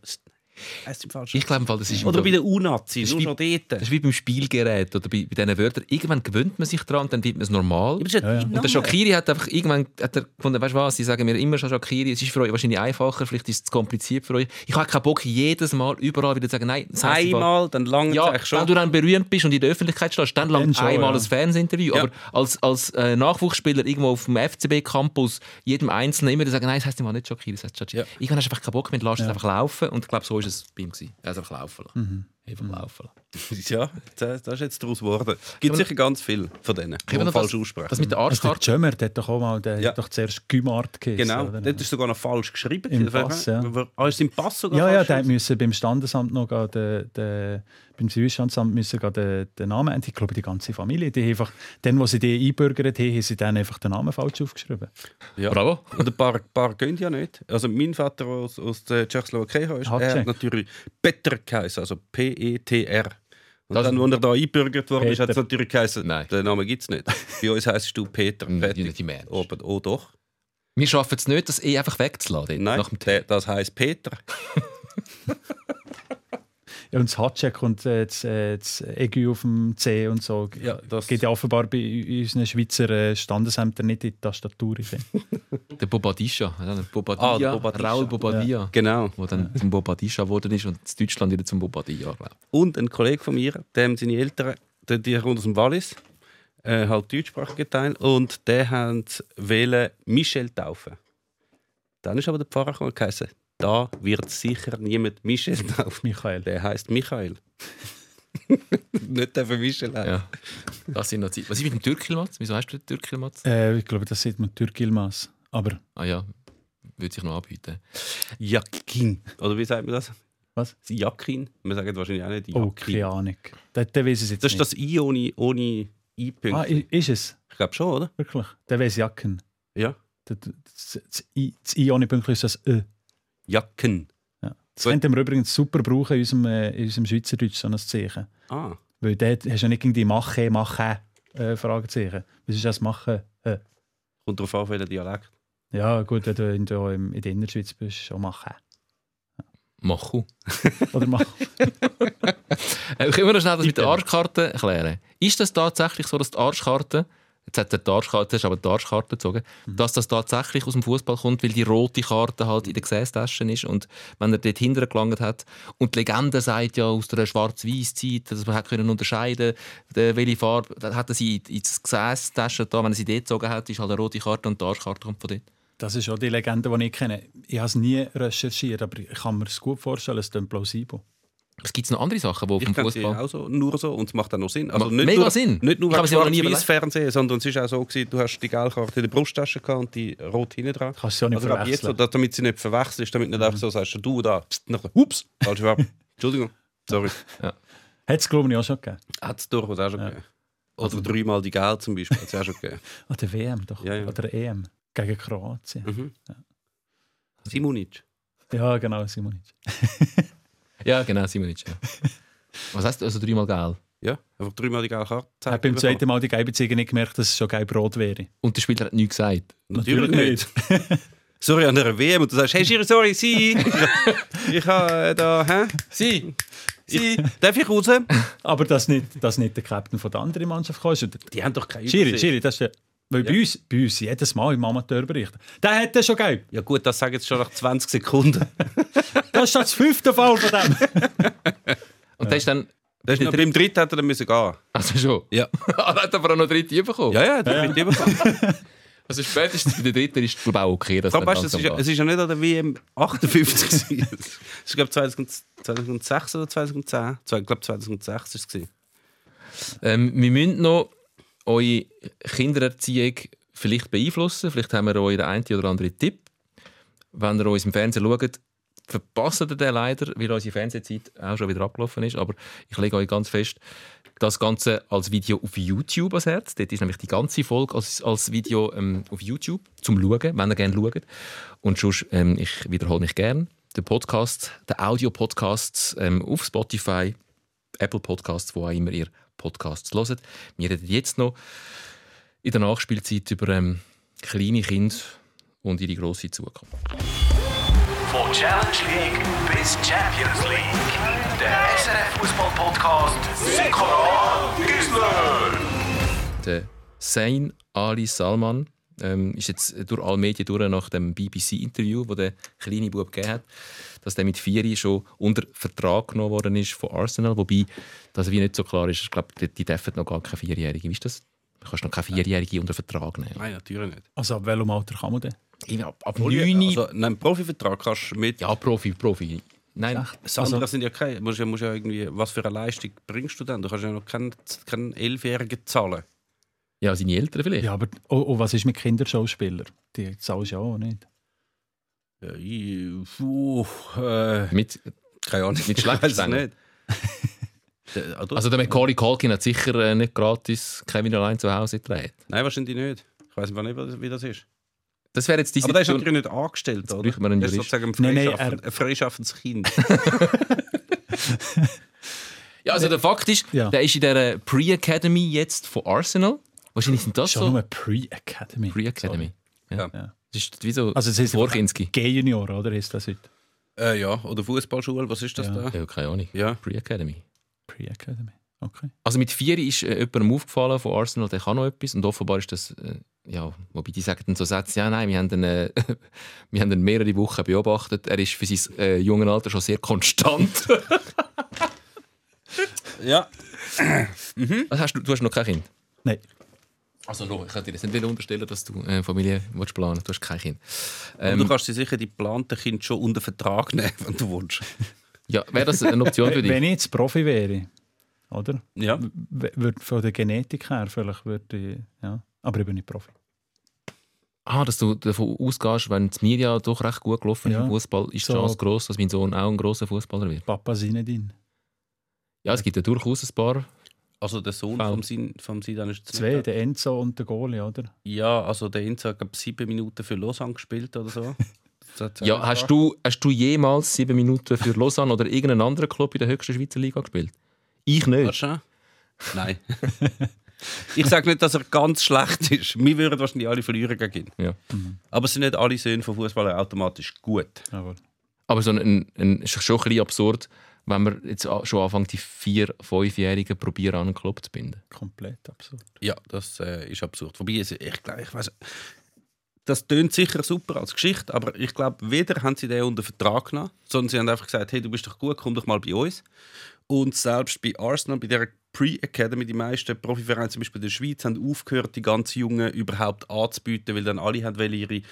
[SPEAKER 3] schon.
[SPEAKER 2] Ich glaube, im Fall, das ist
[SPEAKER 3] Oder bei den U-Nazi,
[SPEAKER 2] ist
[SPEAKER 3] nur
[SPEAKER 2] wie-
[SPEAKER 3] schon
[SPEAKER 2] Das
[SPEAKER 3] dort.
[SPEAKER 2] ist wie beim Spielgerät oder bei, bei diesen Wörtern. Irgendwann gewöhnt man sich dran und dann wird man es normal.
[SPEAKER 3] Ja, ja
[SPEAKER 2] Und der. Shakiri hat einfach irgendwann hat er gefunden, weißt du was, sie sagen mir immer schon Shakiri, es ist für euch wahrscheinlich einfacher, vielleicht ist es zu kompliziert für euch. Ich habe keinen Bock, jedes Mal überall wieder zu sagen, nein, das Fall-
[SPEAKER 3] Einmal, dann lange
[SPEAKER 2] Ja,
[SPEAKER 3] es eigentlich
[SPEAKER 2] wenn
[SPEAKER 3] schon.
[SPEAKER 2] du dann berühmt bist und in der Öffentlichkeit stehst, dann langt
[SPEAKER 1] schon,
[SPEAKER 2] einmal
[SPEAKER 1] ja.
[SPEAKER 2] ein Fernsehinterview.
[SPEAKER 3] Ja.
[SPEAKER 2] Aber als, als äh, Nachwuchsspieler irgendwo auf dem FCB-Campus jedem Einzelnen immer sagen, nein, das heisst immer nicht Shakiri, das heisst Shakiri.
[SPEAKER 3] Ja.
[SPEAKER 2] Irgendwann hast du einfach keinen Bock mehr, lass es einfach laufen. Und ich glaube, so ist es bei ihm. Er hat einfach laufen lassen.
[SPEAKER 3] Mhm.
[SPEAKER 2] Einfach laufen lassen.
[SPEAKER 3] Ja, das, das ist jetzt daraus geworden. Es gibt sicher ganz viele von denen, die
[SPEAKER 2] noch
[SPEAKER 3] falsch aussprechen.
[SPEAKER 2] Das mit der
[SPEAKER 1] Also der. Jömer, der hat doch auch mal der
[SPEAKER 3] Ja.
[SPEAKER 1] hat doch zuerst Gümart geheißen.
[SPEAKER 3] Genau,
[SPEAKER 1] oder?
[SPEAKER 3] dort ist sogar noch falsch geschrieben.
[SPEAKER 1] Im. Pass, ja.
[SPEAKER 3] Ah, ist im Pass sogar
[SPEAKER 1] Ja, ja, der musste beim Standesamt noch den, den, beim Zivilstandsamt müssen den, den Namen ändern. Ich glaube, die ganze Familie, die einfach, dann, wo sie die einbürgert haben, haben sie dann einfach den Namen falsch aufgeschrieben.
[SPEAKER 3] Ja.
[SPEAKER 2] Bravo.
[SPEAKER 3] Und ein paar, paar gehen ja nicht. Also mein Vater aus, aus der Tschechoslowakei ist, er hat natürlich Peter geheißen, also P-E-T-R. Und
[SPEAKER 2] Das-
[SPEAKER 3] dann, als er da eingebürgert wurde,
[SPEAKER 1] Peter.
[SPEAKER 3] hat es natürlich geheißen,
[SPEAKER 2] Nein.
[SPEAKER 3] den Namen gibt es nicht. Bei uns heisst du Peter.
[SPEAKER 2] Nicht
[SPEAKER 3] Fertig.
[SPEAKER 2] die Mensch.
[SPEAKER 3] Aber, oh doch.
[SPEAKER 2] Wir schaffen es nicht, das eh einfach wegzulassen. dort,
[SPEAKER 3] Nein,
[SPEAKER 2] Nach dem
[SPEAKER 3] der, das heisst Peter.
[SPEAKER 1] Ja, und das Hatschek und äh, das, äh, das Aigu auf dem C und so.
[SPEAKER 3] Ja, das-
[SPEAKER 1] geht ja offenbar bei unseren Schweizer äh, Standesämtern nicht in die Tastatur.
[SPEAKER 2] Der Bobadisha. Ja, der Bobadilla,
[SPEAKER 3] Ah, der Bobadisha.
[SPEAKER 2] Raul Bobadilla.
[SPEAKER 3] Genau.
[SPEAKER 2] Wo dann zum Bobadisha geworden ist und in Deutschland wieder zum Bobadilla, glaube
[SPEAKER 3] Und ein Kollege von mir, dem seine Eltern, der, die kommt aus dem Wallis, äh, halt deutschsprachiger Teil, und der hat wählen Michel taufen. Dann ist aber der Pfarrer gekommen und geheißen, da wird sicher niemand Michel taufen.
[SPEAKER 1] Michael.
[SPEAKER 3] Der heißt Michael. Nicht der Michel heißt.
[SPEAKER 2] Ja. Das sind noch Zeit. Was ist mit dem Türkilmatz? Wieso hast du den Türkilmatz?
[SPEAKER 1] Äh, ich glaube, das sieht man Türkilmas. Aber
[SPEAKER 2] Ah ja, würde sich noch anbieten.
[SPEAKER 3] Jakin. Oder wie sagt man das?
[SPEAKER 1] Was?
[SPEAKER 3] Jakin. Wir sagen wahrscheinlich auch nicht
[SPEAKER 1] oh,
[SPEAKER 3] Jakin.
[SPEAKER 1] keine Ahnung. Das, das weiß ich jetzt
[SPEAKER 3] das ist
[SPEAKER 1] nicht.
[SPEAKER 3] das I ohne, ohne I-Punkt.
[SPEAKER 1] Ah, ist es?
[SPEAKER 3] ich glaube schon, oder?
[SPEAKER 1] Wirklich? Der weiß Jacken.
[SPEAKER 3] Ja.
[SPEAKER 1] Das, das, das, I, das I ohne Pünktchen ist das Ö.
[SPEAKER 3] Jacken.
[SPEAKER 1] Ja. Das
[SPEAKER 3] Gut.
[SPEAKER 1] könnten wir übrigens super brauchen in unserem, äh, in unserem Schweizerdeutsch, so ein Zeichen.
[SPEAKER 3] Ah.
[SPEAKER 1] Weil dort hast du ja nicht gegen die Mache, Mache äh, Fragezeichen. Was ist das Machen? Äh.
[SPEAKER 3] Kommt darauf an, welcher Dialekt.
[SPEAKER 1] Ja, gut, wenn du in, der, in der Innerschweiz bist, schon Machen.
[SPEAKER 2] Machu.
[SPEAKER 1] Oder Machen.
[SPEAKER 2] Äh, können wir noch schnell das mit der Arschkarte erklären? Ist das tatsächlich so, dass die Arschkarte, jetzt hat er die Arschkarte, hast aber die Arschkarte gezogen, dass das tatsächlich aus dem Fußball kommt, weil die rote Karte halt in der Gesäßtasche ist und wenn er dort hinten gelangt hat und die Legende sagt ja aus der Schwarz-Weiß-Zeit, dass man hat können unterscheiden, der, welche Farbe, hat er sie in die Gesäßtasche da, wenn er sie dort gezogen hat, ist halt eine rote Karte und die Arschkarte kommt von dort.
[SPEAKER 1] Das ist auch die Legende, die ich kenne. Ich habe es nie recherchiert, aber ich kann mir es gut vorstellen, es klingt plausibel.
[SPEAKER 2] Es gibt noch andere Sachen, die
[SPEAKER 3] Ich
[SPEAKER 2] vom Fußball...
[SPEAKER 3] auch so, nur so und es macht auch noch Sinn. Also
[SPEAKER 2] Macht
[SPEAKER 3] nicht
[SPEAKER 2] mega
[SPEAKER 3] nur,
[SPEAKER 2] Sinn.
[SPEAKER 3] Nicht nur
[SPEAKER 2] Ich habe
[SPEAKER 3] wegen
[SPEAKER 2] sie aber nie
[SPEAKER 3] schwarz Fernsehen, sondern es war auch so, gewesen, du hast die Geldkarte in der Brusttasche gehabt und die rot hinten dran.
[SPEAKER 1] Kannst du ja nicht
[SPEAKER 3] also, jetzt so, damit sie nicht verwechselst, damit nicht einfach so sagst, du da, pst, nachher, ups, falsche Farbe. Entschuldigung, sorry.
[SPEAKER 1] Hat es, glaube ich, auch schon gegeben.
[SPEAKER 3] Hat es durchaus auch schon gegeben. Oder dreimal die Geld zum Beispiel, hat es auch schon gegeben.
[SPEAKER 1] An der WM doch.
[SPEAKER 3] Ja, ja.
[SPEAKER 1] Oder EM. Gegen Kroatien.
[SPEAKER 3] Mhm. Simonic.
[SPEAKER 1] Ja, genau, Simonic.
[SPEAKER 2] Ja, genau, Simonic. Ja. Was heißt also dreimal geil?
[SPEAKER 3] Ja, einfach dreimal die Geldkarte.
[SPEAKER 1] Ich habe beim zweiten Mal die gelbe Ziege nicht gemerkt, dass es schon gelb rot wäre.
[SPEAKER 2] Und der Spieler hat nichts gesagt.
[SPEAKER 3] Natürlich nicht. Sorry an einer WM und du sagst, hey Schiri, sorry, sie. ich habe äh, da, hä?
[SPEAKER 2] Sie!
[SPEAKER 3] Ich, darf ich raus?
[SPEAKER 1] Aber dass nicht, dass nicht der Captain von der anderen Mannschaft kam.
[SPEAKER 3] Die haben doch keine
[SPEAKER 1] Schiri. Schiri, das ist ja... Weil bei, uns, bei uns jedes Mal im Amateurbericht. Der hat das schon gegeben.
[SPEAKER 3] Ja gut, das sagen jetzt schon nach 20 Sekunden.
[SPEAKER 1] Das ist schon das fünfte Fall von dem.
[SPEAKER 2] Und der ist dann.
[SPEAKER 3] Das ist noch, beim dritten hätte er dann müssen gehen.
[SPEAKER 2] Also schon.
[SPEAKER 3] Ja.
[SPEAKER 2] Ah, er hat aber auch noch dritte bekommen.
[SPEAKER 3] Ja, ja, der ja. bekommen.
[SPEAKER 2] Also spätestens bei der dritten ist es glaube ich auch okay, dass
[SPEAKER 3] weißt, du, es, ist, ja- es ist ja nicht an der WM 58 gewesen. Es ist, glaube 2006 oder 2010. Ich glaube 2006 war es. gewesen.
[SPEAKER 2] Ähm, wir müssen noch eure Kindererziehung vielleicht beeinflussen. Vielleicht haben wir euch den einen oder anderen Tipp. Wenn ihr uns im Fernsehen schaut, verpasst ihr den leider, weil unsere Fernsehzeit auch schon wieder abgelaufen ist. Aber ich lege euch ganz fest das Ganze als Video auf YouTube ans Herz. Dort ist nämlich die ganze Folge als, als Video ähm, auf YouTube zum Schauen, wenn ihr gerne schaut. Und sonst, ähm, ich wiederhole mich gerne, der Podcast, der Audio-Podcast ähm, auf Spotify, Apple Podcasts, wo auch immer ihr Podcasts hört. Wir reden jetzt noch in der Nachspielzeit über ähm, kleine Kinder und ihre grosse Zukunft.
[SPEAKER 4] Von Challenge League bis Champions League. Der SRF Fußball Podcast Sikora Gisler.
[SPEAKER 2] Der Sein Ali Salman ähm, ist jetzt durch alle Medien durch nach dem BBC-Interview, wo der kleine Bub gegeben hat, dass der mit vier schon unter Vertrag genommen worden ist von Arsenal, wobei das wie nicht so klar ist. Ich glaube, die, die dürfen noch gar keine Vierjährige. Wie ist das? Du kannst noch keine Vierjährige unter Vertrag nehmen.
[SPEAKER 3] Nein, natürlich nicht.
[SPEAKER 1] Also ab welchem Alter kann man denn?
[SPEAKER 2] Ab ab
[SPEAKER 3] Also,
[SPEAKER 2] neun.
[SPEAKER 3] nein, einen Profivertrag kannst du mit.
[SPEAKER 2] Ja, Profi, Profi. Nein,
[SPEAKER 3] Das andere sind ja keine. Musst ja, musst ja irgendwie, was für eine Leistung bringst du denn? Du kannst ja noch keinen, keinen Elfjährigen zahlen.
[SPEAKER 2] ja, seine Eltern vielleicht.
[SPEAKER 1] Ja, aber oh, oh, was ist mit Kinderschauspielern? Die zahlst du ja auch nicht.
[SPEAKER 3] Ja, ich, puh, äh,
[SPEAKER 2] Mit,
[SPEAKER 3] keine Ahnung.
[SPEAKER 2] Mit Schleppstangen?
[SPEAKER 3] oder?
[SPEAKER 2] also der Macaulay Culkin hat sicher äh, nicht gratis Kevin allein zu Hause gedreht.
[SPEAKER 3] Nein, wahrscheinlich nicht. Ich weiß einfach nicht, wie das- wie das ist.
[SPEAKER 2] Das wäre jetzt die
[SPEAKER 3] Aber der ist natürlich nicht angestellt, oder?
[SPEAKER 2] bräuchte man einen
[SPEAKER 3] Der ist sozusagen ein,
[SPEAKER 1] Nein, nein,
[SPEAKER 3] freischaffend, ein freischaffendes Kind.
[SPEAKER 2] Ja, also der Fakt ist,
[SPEAKER 1] Ja.
[SPEAKER 2] der ist in der Pre-Academy jetzt von Arsenal. Wahrscheinlich sind das
[SPEAKER 1] Schon
[SPEAKER 2] so.
[SPEAKER 1] nur Pre-Academy.
[SPEAKER 2] Pre-Academy. Ja.
[SPEAKER 3] Ja.
[SPEAKER 2] Das ist wie so
[SPEAKER 1] Also es ist
[SPEAKER 2] Vorkinski.
[SPEAKER 1] G-Junior, oder ist das heute?
[SPEAKER 3] äh, ja, oder Fußballschule, was ist das
[SPEAKER 1] Ja.
[SPEAKER 3] da?
[SPEAKER 2] Ja, keine Ahnung.
[SPEAKER 3] Ja.
[SPEAKER 2] Pre-Academy.
[SPEAKER 1] Pre-Academy. Okay.
[SPEAKER 2] Also mit vier ist äh, jemandem aufgefallen von Arsenal, der kann noch etwas. Und offenbar ist das, äh, ja, wobei die sagen dann so Sätze, ja nein, wir haben ihn, äh, wir haben ihn mehrere Wochen beobachtet. Er ist für sein äh, junges Alter schon sehr konstant.
[SPEAKER 3] Ja.
[SPEAKER 2] Was hast du, du hast noch kein Kind?
[SPEAKER 1] Nein.
[SPEAKER 2] Also no, ich kann dir jetzt nicht unterstellen, dass du äh, Familie willst planen willst. Du hast kein Kind. Ähm,
[SPEAKER 3] du kannst dir sicher die geplanten Kinder schon unter Vertrag nehmen, wenn du willst.
[SPEAKER 2] ja, wäre das eine Option für dich?
[SPEAKER 1] Wenn ich jetzt Profi wäre, oder?
[SPEAKER 3] Ja.
[SPEAKER 1] W- Würde von der Genetik her vielleicht würde ich, ja. Aber ich bin nicht Profi.
[SPEAKER 2] Ah, dass du davon ausgehst, wenn das Media doch recht gut gelaufen ist
[SPEAKER 1] Ja.
[SPEAKER 2] im Fußball, ist die
[SPEAKER 1] So.
[SPEAKER 2] Chance groß, dass mein Sohn auch ein großer Fußballer wird.
[SPEAKER 1] Papa Sinedin.
[SPEAKER 2] Ja, es gibt ja durchaus ein paar.
[SPEAKER 3] Also der Sohn
[SPEAKER 2] Foul.
[SPEAKER 3] vom, Sin, vom Sidan ist
[SPEAKER 1] Zwei, der Enzo und der Goalie, oder?
[SPEAKER 3] Ja, also der Enzo hat glaub, sieben Minuten für Lausanne gespielt oder so.
[SPEAKER 2] Ja, hast du, hast du jemals sieben Minuten für Lausanne oder irgendeinen anderen Club in der höchsten Schweizer Liga gespielt? Ich nicht.
[SPEAKER 3] Hast du? Nein. ich sage nicht, dass er ganz schlecht ist. Wir würden wahrscheinlich alle verlieren gegen ihn.
[SPEAKER 2] Ja.
[SPEAKER 3] Aber es sind nicht alle Söhne von Fußballern automatisch gut.
[SPEAKER 1] Jawohl.
[SPEAKER 2] Aber so ein, ein, ein, ist schon ein bisschen absurd, wenn man jetzt schon anfängt, die vier-, fünfjährigen probieren, an einen Club zu binden.
[SPEAKER 1] Komplett absurd.
[SPEAKER 3] Ja, das äh, ist absurd. Wobei, es- ich glaube, ich weiß, das tönt sicher super als Geschichte, aber ich glaube, weder haben sie den unter Vertrag genommen, sondern sie haben einfach gesagt, hey, du bist doch gut, komm doch mal bei uns. Und selbst bei Arsenal, bei der Pre-Academy, die meisten Profivereine, zum Beispiel in der Schweiz, haben aufgehört, die ganz Jungen überhaupt anzubieten, weil dann alle haben ihre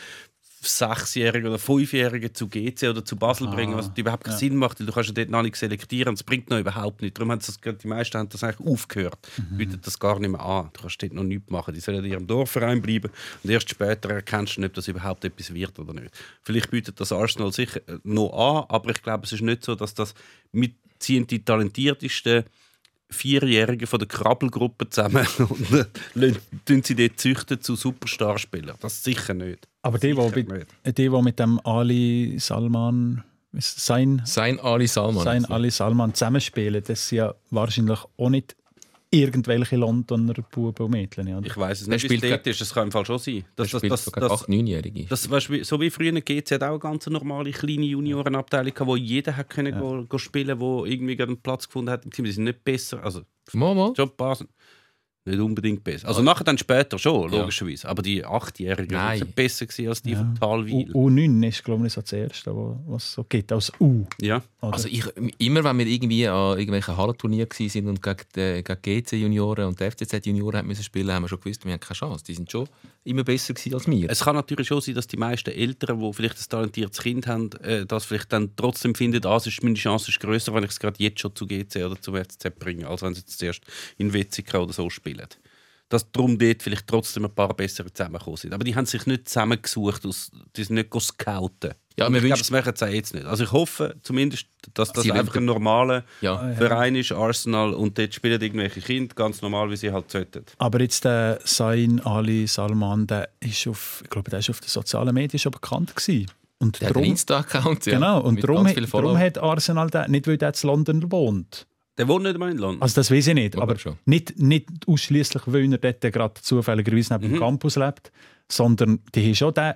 [SPEAKER 3] Sechsjährigen oder Fünfjährigen zu GC oder zu Basel
[SPEAKER 1] Ah,
[SPEAKER 3] bringen, was überhaupt keinen Sinn macht, weil du kannst ja dort noch nicht selektieren es bringt noch überhaupt nichts. Darum haben das, die meisten haben das eigentlich aufgehört,
[SPEAKER 1] Mhm.
[SPEAKER 3] bieten das gar nicht mehr an. Du kannst dort noch nichts machen. Die sollen in ihrem Dorfverein bleiben und erst später erkennst du, ob das überhaupt etwas wird oder nicht. Vielleicht bietet das Arsenal sicher noch an, aber ich glaube, es ist nicht so, dass das mit ziehen die talentiertesten Vierjährigen von der Krabbelgruppe zusammen und äh, lassen- tun sie dort züchten zu Superstarspielern. Das sicher nicht.
[SPEAKER 1] Aber die,
[SPEAKER 3] Sicher
[SPEAKER 1] die,
[SPEAKER 3] nicht.
[SPEAKER 1] mit, die, die mit dem Ali Salman, ist sein,
[SPEAKER 2] Sein Ali Salman.
[SPEAKER 1] sein
[SPEAKER 2] jetzt.
[SPEAKER 1] Ali Salman zusammenspielen, das sind ja wahrscheinlich auch nicht irgendwelche Londoner Buben und Mädchen. Oder?
[SPEAKER 3] Ich weiß es nicht, wie es ist. Das kann im Fall schon sein. Das,
[SPEAKER 2] Das,
[SPEAKER 3] das,
[SPEAKER 2] spielt
[SPEAKER 3] das,
[SPEAKER 2] sogar
[SPEAKER 3] das,
[SPEAKER 2] 8-, 9-Jährige.
[SPEAKER 3] das, weißt, du, wie- so wie früher GC hat auch eine ganz normale kleine Juniorenabteilung gehabt, wo jeder hat können go, go spielen, wo irgendwie gerade einen Platz gefunden hat im Team. Die sind nicht besser, also
[SPEAKER 2] Mal, mal.
[SPEAKER 3] schon ein paar sind nicht unbedingt besser. Also nachher dann später schon,
[SPEAKER 2] Ja.
[SPEAKER 3] logischerweise. Aber die Achtjährigen sind besser gewesen als die
[SPEAKER 1] Ja.
[SPEAKER 3] von
[SPEAKER 1] U
[SPEAKER 3] Talwil.
[SPEAKER 1] U9 ist, glaube ich, so das Erste, wo- was es so gibt, als U.
[SPEAKER 3] Ja.
[SPEAKER 1] Oder?
[SPEAKER 2] Also ich, immer wenn wir irgendwie an irgendwelchen Hallenturnieren waren sind und gegen die, gegen GC-Junioren und die FCZ-Junioren haben müssen spielen, haben wir schon gewusst, wir haben keine Chance. Die sind schon immer besser gewesen als wir.
[SPEAKER 3] Es kann natürlich schon sein, dass die meisten Eltern, die vielleicht ein talentiertes Kind haben, äh, das vielleicht dann trotzdem finden, ah, es ist, meine Chance ist grösser, wenn ich es gerade jetzt schon zu GC oder zum FCZ bringe, als wenn sie jetzt zuerst in Wetzikon oder so spielen. Dass darum dort vielleicht trotzdem ein paar bessere zusammengekommen sind. Aber die haben sich nicht zusammengesucht, aus, die sind nicht go scouten.
[SPEAKER 2] Ja,
[SPEAKER 3] ich glaube, das machen sie auch jetzt nicht. Also ich hoffe zumindest, dass das
[SPEAKER 2] Sie
[SPEAKER 3] einfach ein normaler
[SPEAKER 2] ja.
[SPEAKER 3] Verein ist, Arsenal, und dort spielen irgendwelche Kinder ganz normal, wie sie halt sollten.
[SPEAKER 1] Aber jetzt der Sain Ali Salman, der ist auf, ich glaube, der ist auf den sozialen Medien schon bekannt gewesen. Und
[SPEAKER 2] Der hat einen Insta-Account. Ja,
[SPEAKER 1] genau, und darum, darum hat Arsenal den, nicht weil der in London wohnt.
[SPEAKER 3] Der wohnt nicht mal in London.
[SPEAKER 1] Also das weiß ich nicht,
[SPEAKER 2] Ja,
[SPEAKER 1] aber
[SPEAKER 2] schon.
[SPEAKER 1] nicht, nicht ausschließlich, weil er dort gerade zufälligerweise neben
[SPEAKER 3] Mhm.
[SPEAKER 1] dem Campus lebt, sondern die haben schon den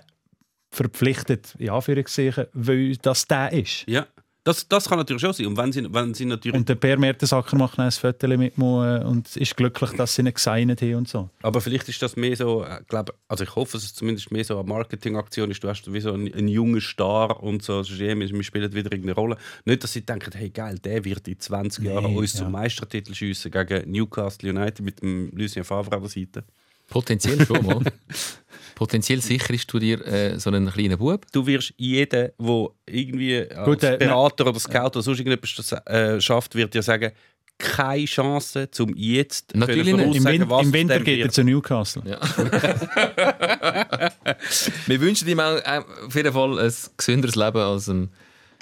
[SPEAKER 1] verpflichtet, in Anführungszeichen, weil das der ist.
[SPEAKER 3] ja, das, das kann natürlich schon sein. Und wenn sie, wenn sie natürlich
[SPEAKER 1] Und der Per Mertesacker macht ein Foto mit mir und ist glücklich, dass sie ihn gesigned haben und so.
[SPEAKER 3] Aber vielleicht ist das mehr so, äh, glaub, also ich hoffe, dass es zumindest mehr so eine Marketingaktion ist. Du hast wie so einen, einen jungen Star und so, wir wir spielen wieder irgendeine Rolle. Nicht, dass sie denken, hey geil, der wird in 20 Jahren
[SPEAKER 1] Nee,
[SPEAKER 3] uns
[SPEAKER 1] ja.
[SPEAKER 3] zum Meistertitel schiessen gegen Newcastle United mit dem Lucien Favre an der Seite.
[SPEAKER 2] Potenziell schon mal. Potenziell sicherst du dir äh, so einen kleinen Bub.
[SPEAKER 3] Du wirst jeden, der irgendwie als
[SPEAKER 1] Gut, äh,
[SPEAKER 3] Berater oder Scout oder sonst irgendetwas äh, schafft, wird dir sagen, keine Chance, um jetzt
[SPEAKER 2] Natürlich.
[SPEAKER 1] Im, Win
[SPEAKER 3] was
[SPEAKER 1] im Winter geht er zu Newcastle.
[SPEAKER 2] Ja. Wir wünschen ihm auch äh, auf jeden Fall ein gesünderes Leben als ein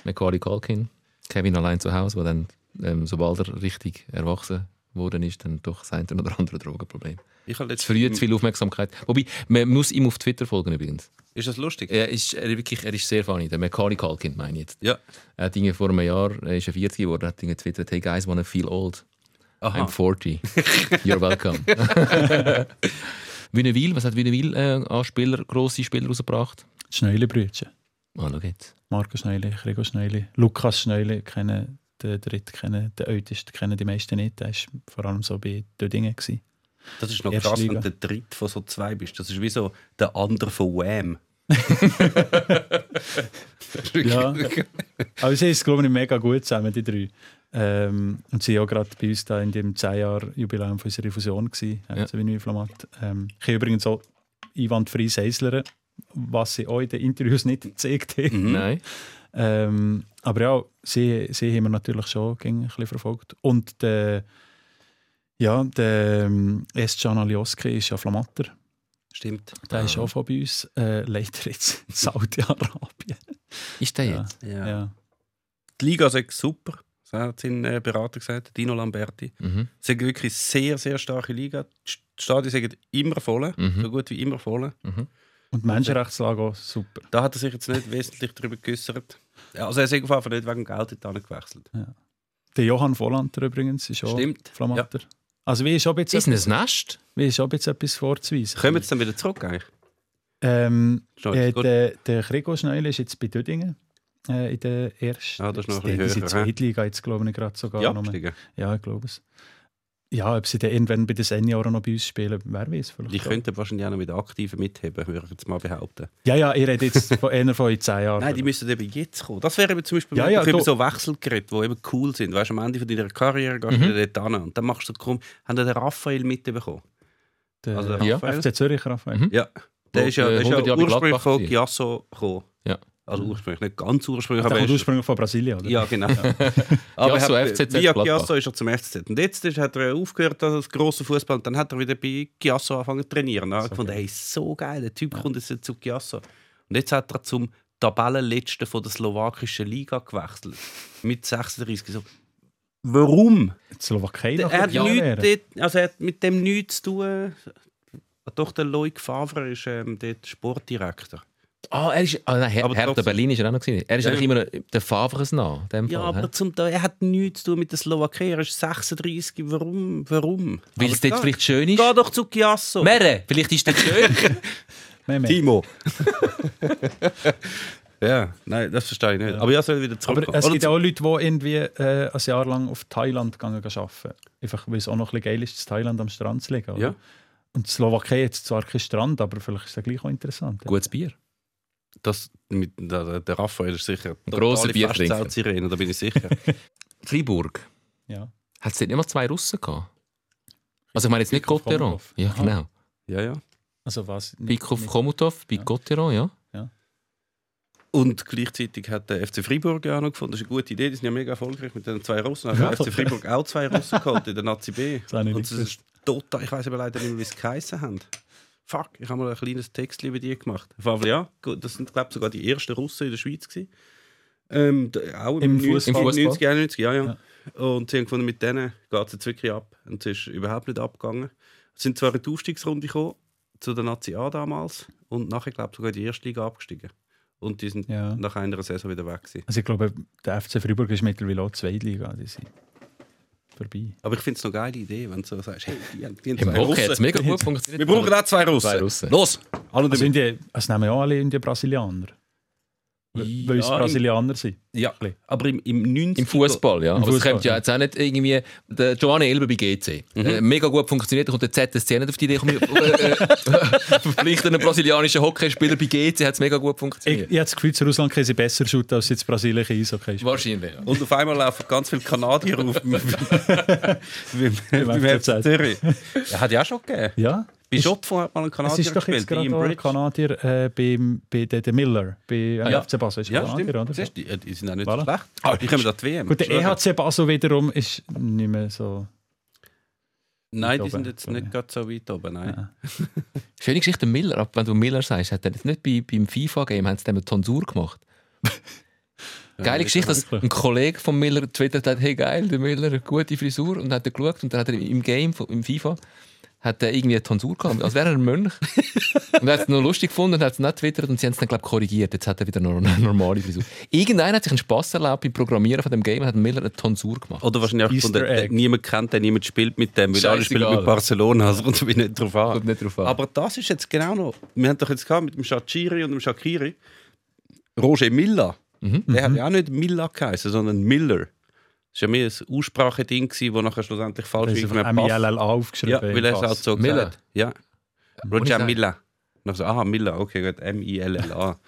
[SPEAKER 2] Macaulay Culkin. Kevin allein zu Hause, der dann, ähm, sobald er richtig erwachsen worden ist, dann doch das eine oder andere Drogenproblem.
[SPEAKER 3] Ich habe jetzt
[SPEAKER 2] früh zu viel Aufmerksamkeit. Wobei, man muss ihm auf Twitter folgen übrigens.
[SPEAKER 3] Ist das lustig?
[SPEAKER 2] Er ist, er, wirklich, er ist sehr funny. Der Macaulay Culkin, meine ich jetzt.
[SPEAKER 3] Ja.
[SPEAKER 2] Er hat Dinge vor einem Jahr, er ist er 40 geworden, hat Dinge getwittert, hey guys, wanna feel old?
[SPEAKER 3] Aha.
[SPEAKER 2] I'm 40. You're welcome. Wünnewil, was hat Wünnewil äh, an Spieler, grosse Spieler rausgebracht?
[SPEAKER 1] Die Schneili-Brüdchen.
[SPEAKER 2] Ah, schau jetzt.
[SPEAKER 1] Marco Schneili, Gregor Schneili, Lukas Schneili kennen den dritten, kennen den ältesten, kennen die meisten nicht. Der war vor allem so bei Dödingen. gewesen.
[SPEAKER 3] Das ist noch
[SPEAKER 1] Erste
[SPEAKER 3] krass, wenn
[SPEAKER 1] Liga.
[SPEAKER 3] du der Dritte von so zwei bist. Das ist wie so der andere von Wham.
[SPEAKER 1] Ja. Aber sie ist, glaube ich, mega gut zusammen, die drei. Ähm, und sie waren auch gerade bei uns da in dem 10-Jahr-Jubiläum von unserer Fusion. Gewesen,
[SPEAKER 2] Ja.
[SPEAKER 1] ja. so wie Neuflamat. Ähm, ich habe übrigens auch einwandfrei Seislern, was sie auch in den Interviews nicht gezeigt haben.
[SPEAKER 3] Mhm.
[SPEAKER 2] Nein.
[SPEAKER 1] Ähm, aber ja, sie, sie haben wir natürlich schon ein bisschen verfolgt. Und der, ja, der ähm, Estcan Alioski ist ja Flamatter.
[SPEAKER 3] Stimmt.
[SPEAKER 1] Der ist auch von bei uns. Äh, leider jetzt in Saudi-Arabien.
[SPEAKER 2] Ist der
[SPEAKER 1] Ja.
[SPEAKER 2] jetzt?
[SPEAKER 3] Ja.
[SPEAKER 1] Ja.
[SPEAKER 3] Die Liga ist super. Das hat sein äh, Berater gesagt, Dino Lamberti.
[SPEAKER 2] Mhm.
[SPEAKER 3] Es ist wirklich eine sehr, sehr starke Liga. Die Stadien sind immer voll,
[SPEAKER 2] Mhm.
[SPEAKER 3] so gut wie immer voll.
[SPEAKER 2] Mhm.
[SPEAKER 1] Und die Menschenrechtslage auch super.
[SPEAKER 3] Da hat er sich jetzt nicht wesentlich darüber geäußert. Ja, also er ist auf jeden Fall nicht wegen Geld dort gewechselt.
[SPEAKER 1] Der Johann Vollanter übrigens ist auch
[SPEAKER 3] Stimmt.
[SPEAKER 1] Flamatter. Also wie ist auch ein
[SPEAKER 2] Ist ein Nest?
[SPEAKER 1] wie ist auch ein bisschen etwas vorzuweisen.
[SPEAKER 3] Kommen wir jetzt dann wieder zurück eigentlich?
[SPEAKER 1] Ähm,
[SPEAKER 3] Ist
[SPEAKER 1] äh, der, der Gregor Schneil ist jetzt bei Dödingen. Äh, in der ersten.
[SPEAKER 3] Ah, das ist noch ein bisschen höher, hä?
[SPEAKER 1] Zweitliga jetzt, glaube ich, gerade sogar.
[SPEAKER 3] Ja,
[SPEAKER 1] noch. ja, ich glaube es. Ja, ob sie dann irgendwann bei den Senioren noch bei uns spielen, wer weiß. Vielleicht
[SPEAKER 3] Die könnten wahrscheinlich auch noch mit Aktiven mitheben, würde ich jetzt mal behaupten.
[SPEAKER 1] Ja, ja, ihr redet jetzt von einer von in zehn Jahren.
[SPEAKER 3] Nein, die müssen eben jetzt kommen. Das wäre eben zum Beispiel
[SPEAKER 1] Ja,
[SPEAKER 3] ja, über so Wechselgeräte, die eben cool sind. Weißt du, am Ende von deiner Karriere gehst
[SPEAKER 2] Mhm.
[SPEAKER 3] du dort hin und dann machst du komm, haben den Raphael mitbekommen?
[SPEAKER 1] der,
[SPEAKER 3] Also der
[SPEAKER 2] Ja.
[SPEAKER 3] Raphael?
[SPEAKER 1] FC Zürich, Raphael.
[SPEAKER 2] Mhm.
[SPEAKER 3] Ja. Der
[SPEAKER 2] Wo,
[SPEAKER 3] ist ja, der ist ja
[SPEAKER 2] 100 Jahre bei
[SPEAKER 3] ursprünglich von. Giasso gekommen.
[SPEAKER 2] Ja.
[SPEAKER 3] Also ursprünglich, nicht ganz ursprünglich,
[SPEAKER 1] Der
[SPEAKER 3] aber
[SPEAKER 1] kommt
[SPEAKER 3] er ist,
[SPEAKER 1] ursprünglich von Brasilien, oder?
[SPEAKER 3] ja, genau. aber
[SPEAKER 2] Giasso,
[SPEAKER 3] er hat,
[SPEAKER 2] FCZ
[SPEAKER 3] via. Giasso ist er zum FCZ. Und jetzt ist, hat er aufgehört als grosser Fußball und dann hat er wieder bei Giasso angefangen zu trainieren. Und ich fand, hey, so geil, der Typ kommt jetzt zu Giasso. Und jetzt hat er zum Tabellenletzten von der slowakischen Liga gewechselt. Mit 36. So, warum?
[SPEAKER 1] Die Slowakei
[SPEAKER 3] Er
[SPEAKER 1] noch
[SPEAKER 3] hat,
[SPEAKER 1] ja,
[SPEAKER 3] also er hat mit dem nichts zu tun. Doch der Loic Favre ist ähm, dort Sportdirektor.
[SPEAKER 2] Ah, er ist. Ah, nein, Her
[SPEAKER 3] Aber
[SPEAKER 2] Hertha Berlin ist er auch noch gewesen. Er ist
[SPEAKER 3] Ja,
[SPEAKER 2] eigentlich immer der Favres nah. Dem
[SPEAKER 3] Ja,
[SPEAKER 2] Fall,
[SPEAKER 3] aber zum Teil, er hat nichts zu tun mit der Slowakei. Er ist 36. Warum? Warum?
[SPEAKER 2] Weil
[SPEAKER 3] Aber
[SPEAKER 2] es dort vielleicht schön ist.
[SPEAKER 3] Geh doch zu Chiasso.
[SPEAKER 2] Mere, vielleicht ist das schön.
[SPEAKER 3] Timo. ja, nein, das verstehe ich nicht. Aber ja, soll wieder zurück.
[SPEAKER 1] Aber es gibt auch Leute, die irgendwie äh, ein Jahr lang auf Thailand gegangen arbeiten. Einfach, weil es auch noch ein bisschen geil ist, in Thailand am Strand zu liegen. Oder?
[SPEAKER 3] Ja.
[SPEAKER 1] Und die Slowakei hat zwar keinen Strand, aber vielleicht ist es gleich auch interessant. Ja.
[SPEAKER 2] Gutes Bier.
[SPEAKER 3] Das, mit, der, der Raphael ist sicher
[SPEAKER 2] Biertrinker.
[SPEAKER 3] Festzelt-Sirene, da bin ich sicher.
[SPEAKER 2] Freiburg.
[SPEAKER 1] Ja.
[SPEAKER 2] Hat es dort nicht mal zwei Russen gehabt? Also ich meine jetzt nicht Gotteron. Ja,
[SPEAKER 1] Aha.
[SPEAKER 2] genau.
[SPEAKER 3] ja, ja.
[SPEAKER 1] Also was?
[SPEAKER 2] Bikov Komutov, bei
[SPEAKER 1] Ja.
[SPEAKER 2] Gotteron, ja.
[SPEAKER 3] Und gleichzeitig hat der FC Freiburg ja auch noch gefunden, das ist eine gute Idee, die sind ja mega erfolgreich mit den zwei Russen.
[SPEAKER 1] Ja.
[SPEAKER 3] der FC Freiburg auch zwei Russen geholt in der Nazi B. Und das ist total, ich weiß aber leider nicht mehr, wie sie geheißen haben. Fuck, ich habe mal ein kleines Text über die gemacht. Ja, gut, das sind, glaube ich, sogar die ersten Russen in der Schweiz gewesen. Ähm, auch
[SPEAKER 1] Im
[SPEAKER 3] im, 90,
[SPEAKER 1] Fußball?
[SPEAKER 3] 90, 91, ja, ja. Und sie haben gefunden, mit denen geht es jetzt wirklich ab. Und es ist überhaupt nicht abgegangen. Sie sind zwar in die Aufstiegsrunde gekommen, zu der Nazi A damals, und nachher, glaube ich, sogar in die erste Liga abgestiegen. Und die sind
[SPEAKER 1] Ja.
[SPEAKER 3] nach einer Saison wieder weg gewesen.
[SPEAKER 1] Also ich glaube, der FC Freiburg ist mittlerweile auch Zweitliga. Die sind vorbei.
[SPEAKER 3] Aber ich finde es noch eine geile Idee, wenn du so sagst, hey, die, haben- die haben zwei Russen.
[SPEAKER 2] mega gut funktioniert.
[SPEAKER 3] Wir brauchen auch zwei Russen.
[SPEAKER 2] Zwei Russen.
[SPEAKER 3] Los! Alle
[SPEAKER 1] Also. Indien, es nehmen ja alle Indien Brasilianer. Weil es
[SPEAKER 3] Ja,
[SPEAKER 1] Brasilianer sind.
[SPEAKER 3] Ja, aber im, im 90
[SPEAKER 2] Im Fußball, ja.
[SPEAKER 1] Im
[SPEAKER 2] Aber es kommt ja
[SPEAKER 1] ja.
[SPEAKER 2] jetzt auch nicht irgendwie der Giovanni Elber bei GC. Äh, mega gut funktioniert, da kommt der ZSC nicht auf die Idee, komm, ich, äh, äh, verpflichten einen brasilianischen Hockeyspieler bei GC, hat es mega gut
[SPEAKER 1] Ich,
[SPEAKER 2] funktioniert.
[SPEAKER 1] ich habe das Gefühl, zu Russland können sie besser shooten als jetzt Brasilien Eishockey.
[SPEAKER 2] Wahrscheinlich, ja.
[SPEAKER 3] Und auf einmal laufen ganz viele Kanadier auf beim beim FC Zürich. Er hat ja auch schon gegeben.
[SPEAKER 1] Ja.
[SPEAKER 3] Bei Schopfo hat mal ein
[SPEAKER 1] Es
[SPEAKER 3] Kanadier
[SPEAKER 1] ist doch jetzt
[SPEAKER 3] gespielt,
[SPEAKER 1] gerade
[SPEAKER 3] Ian
[SPEAKER 1] ein. Kanadier äh, beim, bei der, der Miller, bei äh,
[SPEAKER 3] Ja.
[SPEAKER 1] FC Basel. Ist
[SPEAKER 3] Ja,
[SPEAKER 1] Kanadier,
[SPEAKER 3] stimmt.
[SPEAKER 1] oder?
[SPEAKER 3] Siehst du, die, die sind auch nicht
[SPEAKER 1] Voilà.
[SPEAKER 3] so schlecht. Die kommen da die WM.
[SPEAKER 1] Gut, der. EHC Basel wiederum ist nicht mehr so...
[SPEAKER 3] Nein, die sind jetzt nicht
[SPEAKER 1] ich.
[SPEAKER 3] gerade so weit oben. Nein.
[SPEAKER 1] Ja.
[SPEAKER 2] Schöne Geschichte, Miller, aber wenn du Miller sagst, hat er jetzt nicht bei, beim FIFA-Game haben sie dem eine Tonsur gemacht. Geile Geschichte, dass ein Kollege von Miller twittert hat, hey geil, der Miller, gute Frisur. Und dann hat er geschaut und dann hat er im Game, im FIFA, hat er irgendwie eine Tonsur gehabt, als wäre er ein Mönch. und er hat es noch lustig gefunden und hat es nicht twittert und sie haben es dann, glaube ich, korrigiert. Jetzt hat er wieder eine normale Frisur. Irgendeiner hat sich einen Spass erlaubt beim Programmieren von dem Game und hat Miller eine Tonsur gemacht.
[SPEAKER 3] Oder wahrscheinlich auch gefunden,
[SPEAKER 1] Egg.
[SPEAKER 3] niemand kennt den, niemand spielt mit dem, weil alle spielen mit Barcelona, also kommt nicht drauf an.
[SPEAKER 2] Nicht drauf an.
[SPEAKER 3] Aber das ist jetzt genau noch, wir haben doch jetzt gehabt mit dem Shachiri und dem Shakiri, Roger Milla,
[SPEAKER 2] Mhm.
[SPEAKER 3] der hat ja auch nicht Milla geheißen, sondern Miller. Das war ja mehr ein Ausspracheding, das nachher schlussendlich falsch
[SPEAKER 1] Das ist. M-I-L-L-A aufgeschrieben.
[SPEAKER 3] Ja, weil er es
[SPEAKER 1] im
[SPEAKER 3] halt so
[SPEAKER 2] Miller.
[SPEAKER 3] gesagt hat. Ja. Roger. Milla. Noch so, aha, Milla, okay, gut, M-I-L-L-A.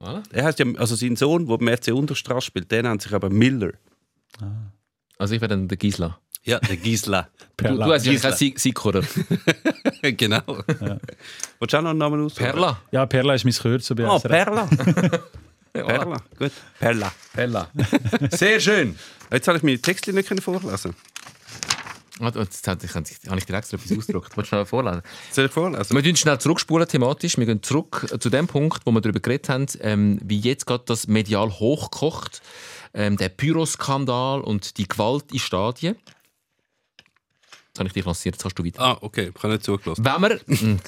[SPEAKER 2] Ah.
[SPEAKER 3] Er heißt ja, also sein Sohn, der beim FC Unterstrasse spielt, der nennt sich aber Miller.
[SPEAKER 2] Also ich wäre dann der Gisla.
[SPEAKER 3] Ja, der Gisla.
[SPEAKER 2] Du, du hast ja
[SPEAKER 3] Gisla.
[SPEAKER 2] keinen Sikorer.
[SPEAKER 3] genau. Willst du auch noch einen Namen aus?
[SPEAKER 2] Perla.
[SPEAKER 1] Ja, Perla ist mein Kürzel bei
[SPEAKER 3] Oh,
[SPEAKER 1] SRF.
[SPEAKER 3] Perla.
[SPEAKER 2] Ja,
[SPEAKER 3] Perla. Gut. Perla.
[SPEAKER 2] Perla. Sehr schön.
[SPEAKER 3] Jetzt habe ich meine Texte nicht können vorlesen.
[SPEAKER 2] Ah, Jetzt habe ich, habe ich dir extra etwas ausgedruckt. Willst du schnell vorlesen?
[SPEAKER 3] Soll ich vorlesen?
[SPEAKER 2] Wir gehen schnell zurückspulen thematisch. Wir gehen zurück zu dem Punkt, wo wir darüber geredet haben, ähm, wie jetzt gerade das medial hochkocht. Ähm, der Pyroskandal und die Gewalt in Stadien. Jetzt habe ich dich lanciert, jetzt hast du weiter.
[SPEAKER 3] Ah, okay. Ich habe nicht zugelassen.
[SPEAKER 2] Wenn man, Hm,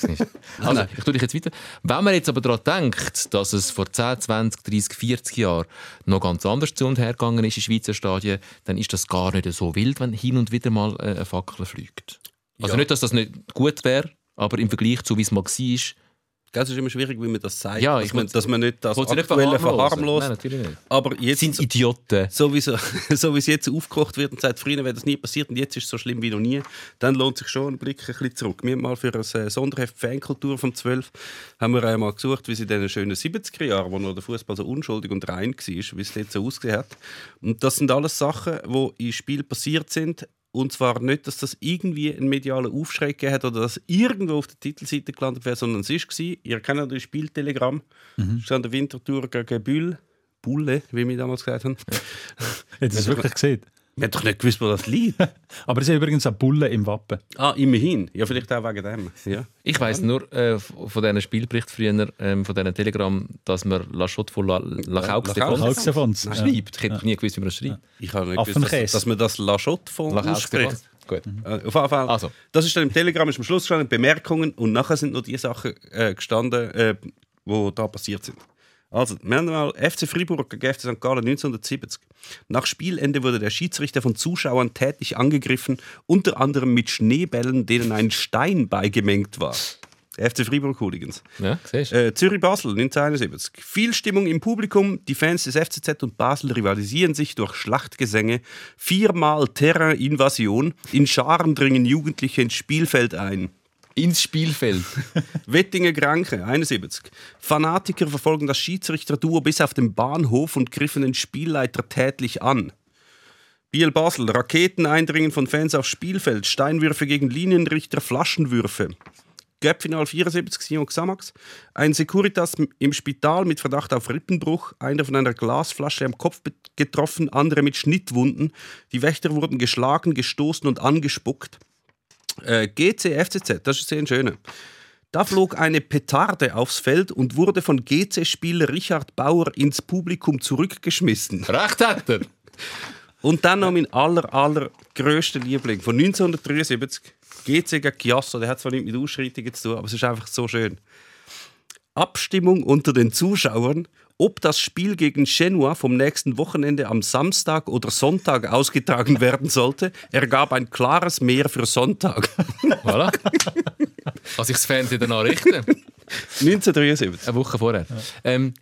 [SPEAKER 2] also, ich tue dich jetzt weiter. Wenn man jetzt aber daran denkt, dass es vor 10, 20, 30, 40 Jahren noch ganz anders zu und her gegangen ist in Schweizer Stadien, dann ist das gar nicht so wild, wenn hin und wieder mal äh, eine Fackel fliegt. Also
[SPEAKER 3] Ja.
[SPEAKER 2] nicht, dass das nicht gut wäre, aber im Vergleich zu wie es mal war,
[SPEAKER 3] Das ist immer schwierig, wie man das sagt.
[SPEAKER 2] Ja,
[SPEAKER 3] dass, man, dass man nicht das
[SPEAKER 2] nicht
[SPEAKER 3] Aktuelle
[SPEAKER 2] verharmlosen?
[SPEAKER 3] verharmlost.
[SPEAKER 2] Nein, natürlich nicht.
[SPEAKER 3] Aber jetzt,
[SPEAKER 2] sind Idioten.
[SPEAKER 3] so wie, so, so wie es jetzt aufgekocht wird und sagt, früher wäre das nie passiert und jetzt ist es so schlimm wie noch nie, dann lohnt sich schon ein Blick ein bisschen zurück. Wir haben mal für ein äh, Sonderheft Fankultur vom 12 haben wir einmal gesucht, wie es in den schönen 70er Jahren, wo noch der Fußball so unschuldig und rein war, wie es dort so ausgesehen hat. Und das sind alles Sachen, die im Spiel passiert sind. Und zwar nicht, dass das irgendwie einen medialen Aufschrei gegeben hat oder dass irgendwo auf der Titelseite gelandet wäre, sondern es war, ihr kennt das Spieltelegramm, mhm. stand der Winterthur gegen Bühl, Bulle, wie wir damals gesagt haben.
[SPEAKER 1] Hat es wirklich gesehen?
[SPEAKER 3] Wir haben doch nicht gewusst, wo das liegt.
[SPEAKER 1] Aber sie haben übrigens eine Bulle im Wappen.
[SPEAKER 3] ah, immerhin. Ja, vielleicht auch wegen dem. Ja.
[SPEAKER 2] Ich weiss nur äh, von diesen Spielberichten früher, ähm, von diesen Telegram, dass man La Chotte von La, La Caux
[SPEAKER 3] La.
[SPEAKER 1] Ja.
[SPEAKER 2] schreibt. Ich hätte nie gewusst, wie man das schreibt.
[SPEAKER 3] Ich habe nicht gewusst, dass, dass man das La Chotte von ausspricht.
[SPEAKER 2] Gut.
[SPEAKER 3] Äh, auf jeden Fall.
[SPEAKER 2] Also.
[SPEAKER 3] Das ist dann im Telegram ist am Schluss gestanden, Bemerkungen und nachher sind noch die Sachen äh, gestanden, äh, die da passiert sind. Also, wir haben mal FC Fribourg gegen FC St. Gallen 1970. Nach Spielende wurde der Schiedsrichter von Zuschauern tätlich angegriffen, unter anderem mit Schneebällen, denen ein Stein beigemengt war. FC Fribourg Hooligans.
[SPEAKER 2] Ja.
[SPEAKER 3] Äh, Zürich-Basel 1971. Viel Stimmung im Publikum. Die Fans des FCZ und Basel rivalisieren sich durch Schlachtgesänge. Viermal Terrain-Invasion. In Scharen dringen Jugendliche ins Spielfeld ein.
[SPEAKER 2] Ins Spielfeld.
[SPEAKER 3] Wettinge Kranke 71. Fanatiker verfolgen das Schiedsrichterduo bis auf den Bahnhof und griffen den Spielleiter tätlich an. Biel Basel, Raketeneindringen von Fans aufs Spielfeld, Steinwürfe gegen Linienrichter, Flaschenwürfe. Göppfinal 74, Simon Xamax. Ein Securitas im Spital mit Verdacht auf Rippenbruch, einer von einer Glasflasche am Kopf getroffen, andere mit Schnittwunden. Die Wächter wurden geschlagen, gestoßen und angespuckt. Äh, GC FCZ, das ist sehr schön. Da flog eine Petarde aufs Feld und wurde von GC-Spieler Richard Bauer ins Publikum zurückgeschmissen.
[SPEAKER 2] Recht hat er.
[SPEAKER 3] Und dann noch mein aller, aller grösster Liebling von 1973, GC gegen Chiasso. Der hat zwar nichts mit Ausschreitungen zu tun, aber es ist einfach so schön. Abstimmung unter den Zuschauern, ob das Spiel gegen Genua vom nächsten Wochenende am Samstag oder Sonntag ausgetragen werden sollte, ergab ein klares Mehr für Sonntag.
[SPEAKER 2] Voilà. Kann sich das Fernsehen danach richten?
[SPEAKER 3] 1973.
[SPEAKER 2] Eine Woche vorher. Ähm,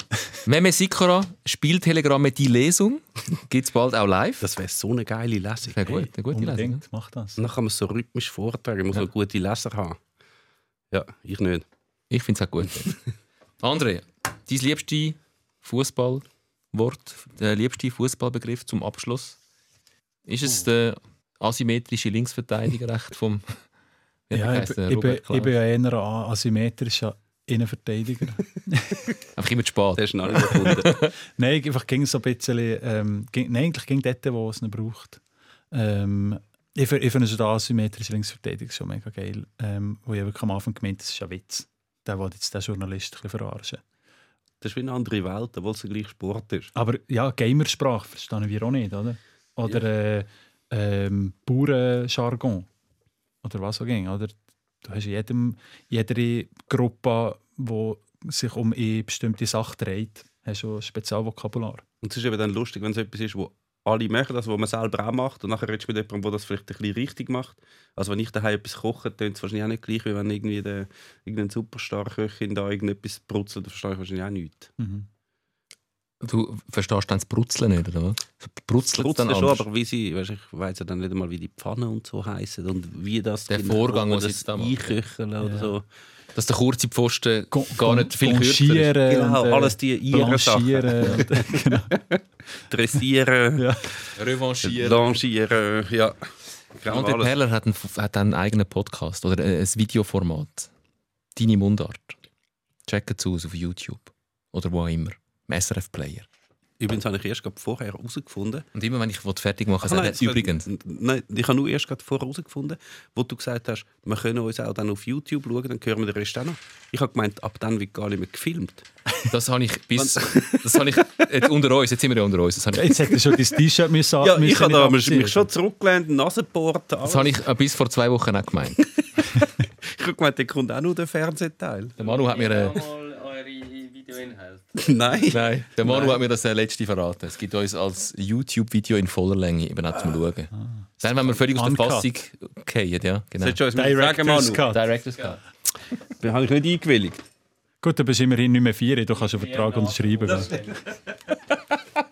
[SPEAKER 2] Meme Sikora, Spieltelegramme Die Lesung. Gibt es bald auch live.
[SPEAKER 3] Das wäre so eine geile Lesung.
[SPEAKER 2] Wäre gut, eine gute Lesung.
[SPEAKER 1] Mach das.
[SPEAKER 3] Dann kann man es so rhythmisch vortragen. Man muss noch gute Leser haben. Ja, ich nicht.
[SPEAKER 2] Ich finde es auch gut. André, dein liebste Fußballwort, der liebste Fußballbegriff zum Abschluss? Ist es der asymmetrische Linksverteidiger recht vom
[SPEAKER 1] Ja, ich, ich, bin, ich bin ja eher ein asymmetrischer Innenverteidiger.
[SPEAKER 2] Einfach immer zu spät.
[SPEAKER 3] Der ist noch nicht gefunden.
[SPEAKER 1] Nein, einfach ging so ein bisschen. Ähm, ging, nein, eigentlich ging dort, wo es ihn braucht. Ähm, ich, ich finde so den asymmetrischen Linksverteidiger schon mega geil. Ähm, wo ich wirklich am Anfang gemeint das ist ein Witz. Der will jetzt den Journalist ein bisschen verarschen.
[SPEAKER 3] Das ist wie eine andere Welt, obwohl es der gleiche Sport ist.
[SPEAKER 1] Aber ja, Gamersprache verstehen wir auch nicht, oder? Oder äh, ähm, Bauernjargon. Oder was auch ging, oder? Du hast in jedem, jeder Gruppe, die sich um eine bestimmte Sache dreht, hast du ein Spezialvokabular.
[SPEAKER 3] Und es ist eben dann lustig, wenn es etwas ist, wo alle machen, das, was man selber auch macht, und nachher redest du mit jemandem, der das vielleicht ein bisschen richtig macht. Also wenn ich daheim etwas koche, tönt es wahrscheinlich auch nicht gleich, wie wenn irgendwie irgendein Superstar-Köchin da irgendetwas brutzelt, da verstehe ich wahrscheinlich auch nichts.
[SPEAKER 2] Du verstehst dann das Brutzeln nicht, oder was? Brutzelt dann
[SPEAKER 3] schon,
[SPEAKER 2] anders.
[SPEAKER 3] aber wie sie, weißt, ich weiß ja dann nicht einmal, wie die Pfanne und so heißen und wie das
[SPEAKER 2] Der Vorgang, was
[SPEAKER 3] das
[SPEAKER 2] jetzt da.
[SPEAKER 3] Einköcheln oder so.
[SPEAKER 2] Dass der kurze Pfosten
[SPEAKER 1] Gon-
[SPEAKER 2] gar nicht viel kürzer ist.
[SPEAKER 3] Genau,
[SPEAKER 1] und, äh,
[SPEAKER 3] alles die ihren Sachen.
[SPEAKER 1] Blanchieren. und, äh, genau.
[SPEAKER 3] Dressieren,
[SPEAKER 1] Ja.
[SPEAKER 2] Revanchieren.
[SPEAKER 3] Blanchieren, ja. Genau,
[SPEAKER 2] André
[SPEAKER 3] alles.
[SPEAKER 2] Perler hat einen, hat einen eigenen Podcast oder ein ein Videoformat. Deine Mundart. Check es aus auf YouTube. Oder wo auch immer. Im SRF-Player.
[SPEAKER 3] Übrigens habe ich erst gerade vorher herausgefunden,
[SPEAKER 2] Und immer wenn ich will fertig machen sage
[SPEAKER 3] nein,
[SPEAKER 2] ich übrigens.
[SPEAKER 3] Nein, ich habe nur erst gerade vorher herausgefunden, wo du gesagt hast, wir können uns auch dann auf YouTube schauen, dann hören wir den Rest auch noch. Ich habe gemeint, ab dann wird gar nicht mehr gefilmt.
[SPEAKER 2] Das habe ich bis. das habe ich. Jetzt unter uns, jetzt sind wir ja unter uns. Das habe ich,
[SPEAKER 1] Jetzt hätte er schon dein T-Shirt müssen
[SPEAKER 3] Ja,
[SPEAKER 1] müssen
[SPEAKER 3] ich habe da mich schon zurückgelehnt, Nasenport, alles.
[SPEAKER 2] das habe ich äh, bis vor zwei Wochen auch gemeint.
[SPEAKER 3] Ich habe gemeint, der kommt auch nur der Fernsehteil.
[SPEAKER 2] Der Manu hat mir. Äh,
[SPEAKER 3] Nein.
[SPEAKER 2] Nein, der Manu hat mir das äh, letzte verraten. Es gibt uns als YouTube-Video in voller Länge eben auch zum Schauen. Dann, wenn wir völlig aus der. Fassung fallen, ja, genau.
[SPEAKER 3] Sollst du uns
[SPEAKER 1] Director's
[SPEAKER 3] Manu?
[SPEAKER 1] Cut.
[SPEAKER 2] Director's Cut.
[SPEAKER 3] Da habe ich nicht eingewilligt.
[SPEAKER 1] Gut, du bist immerhin nicht mehr vier, du kannst einen Vertrag unterschreiben.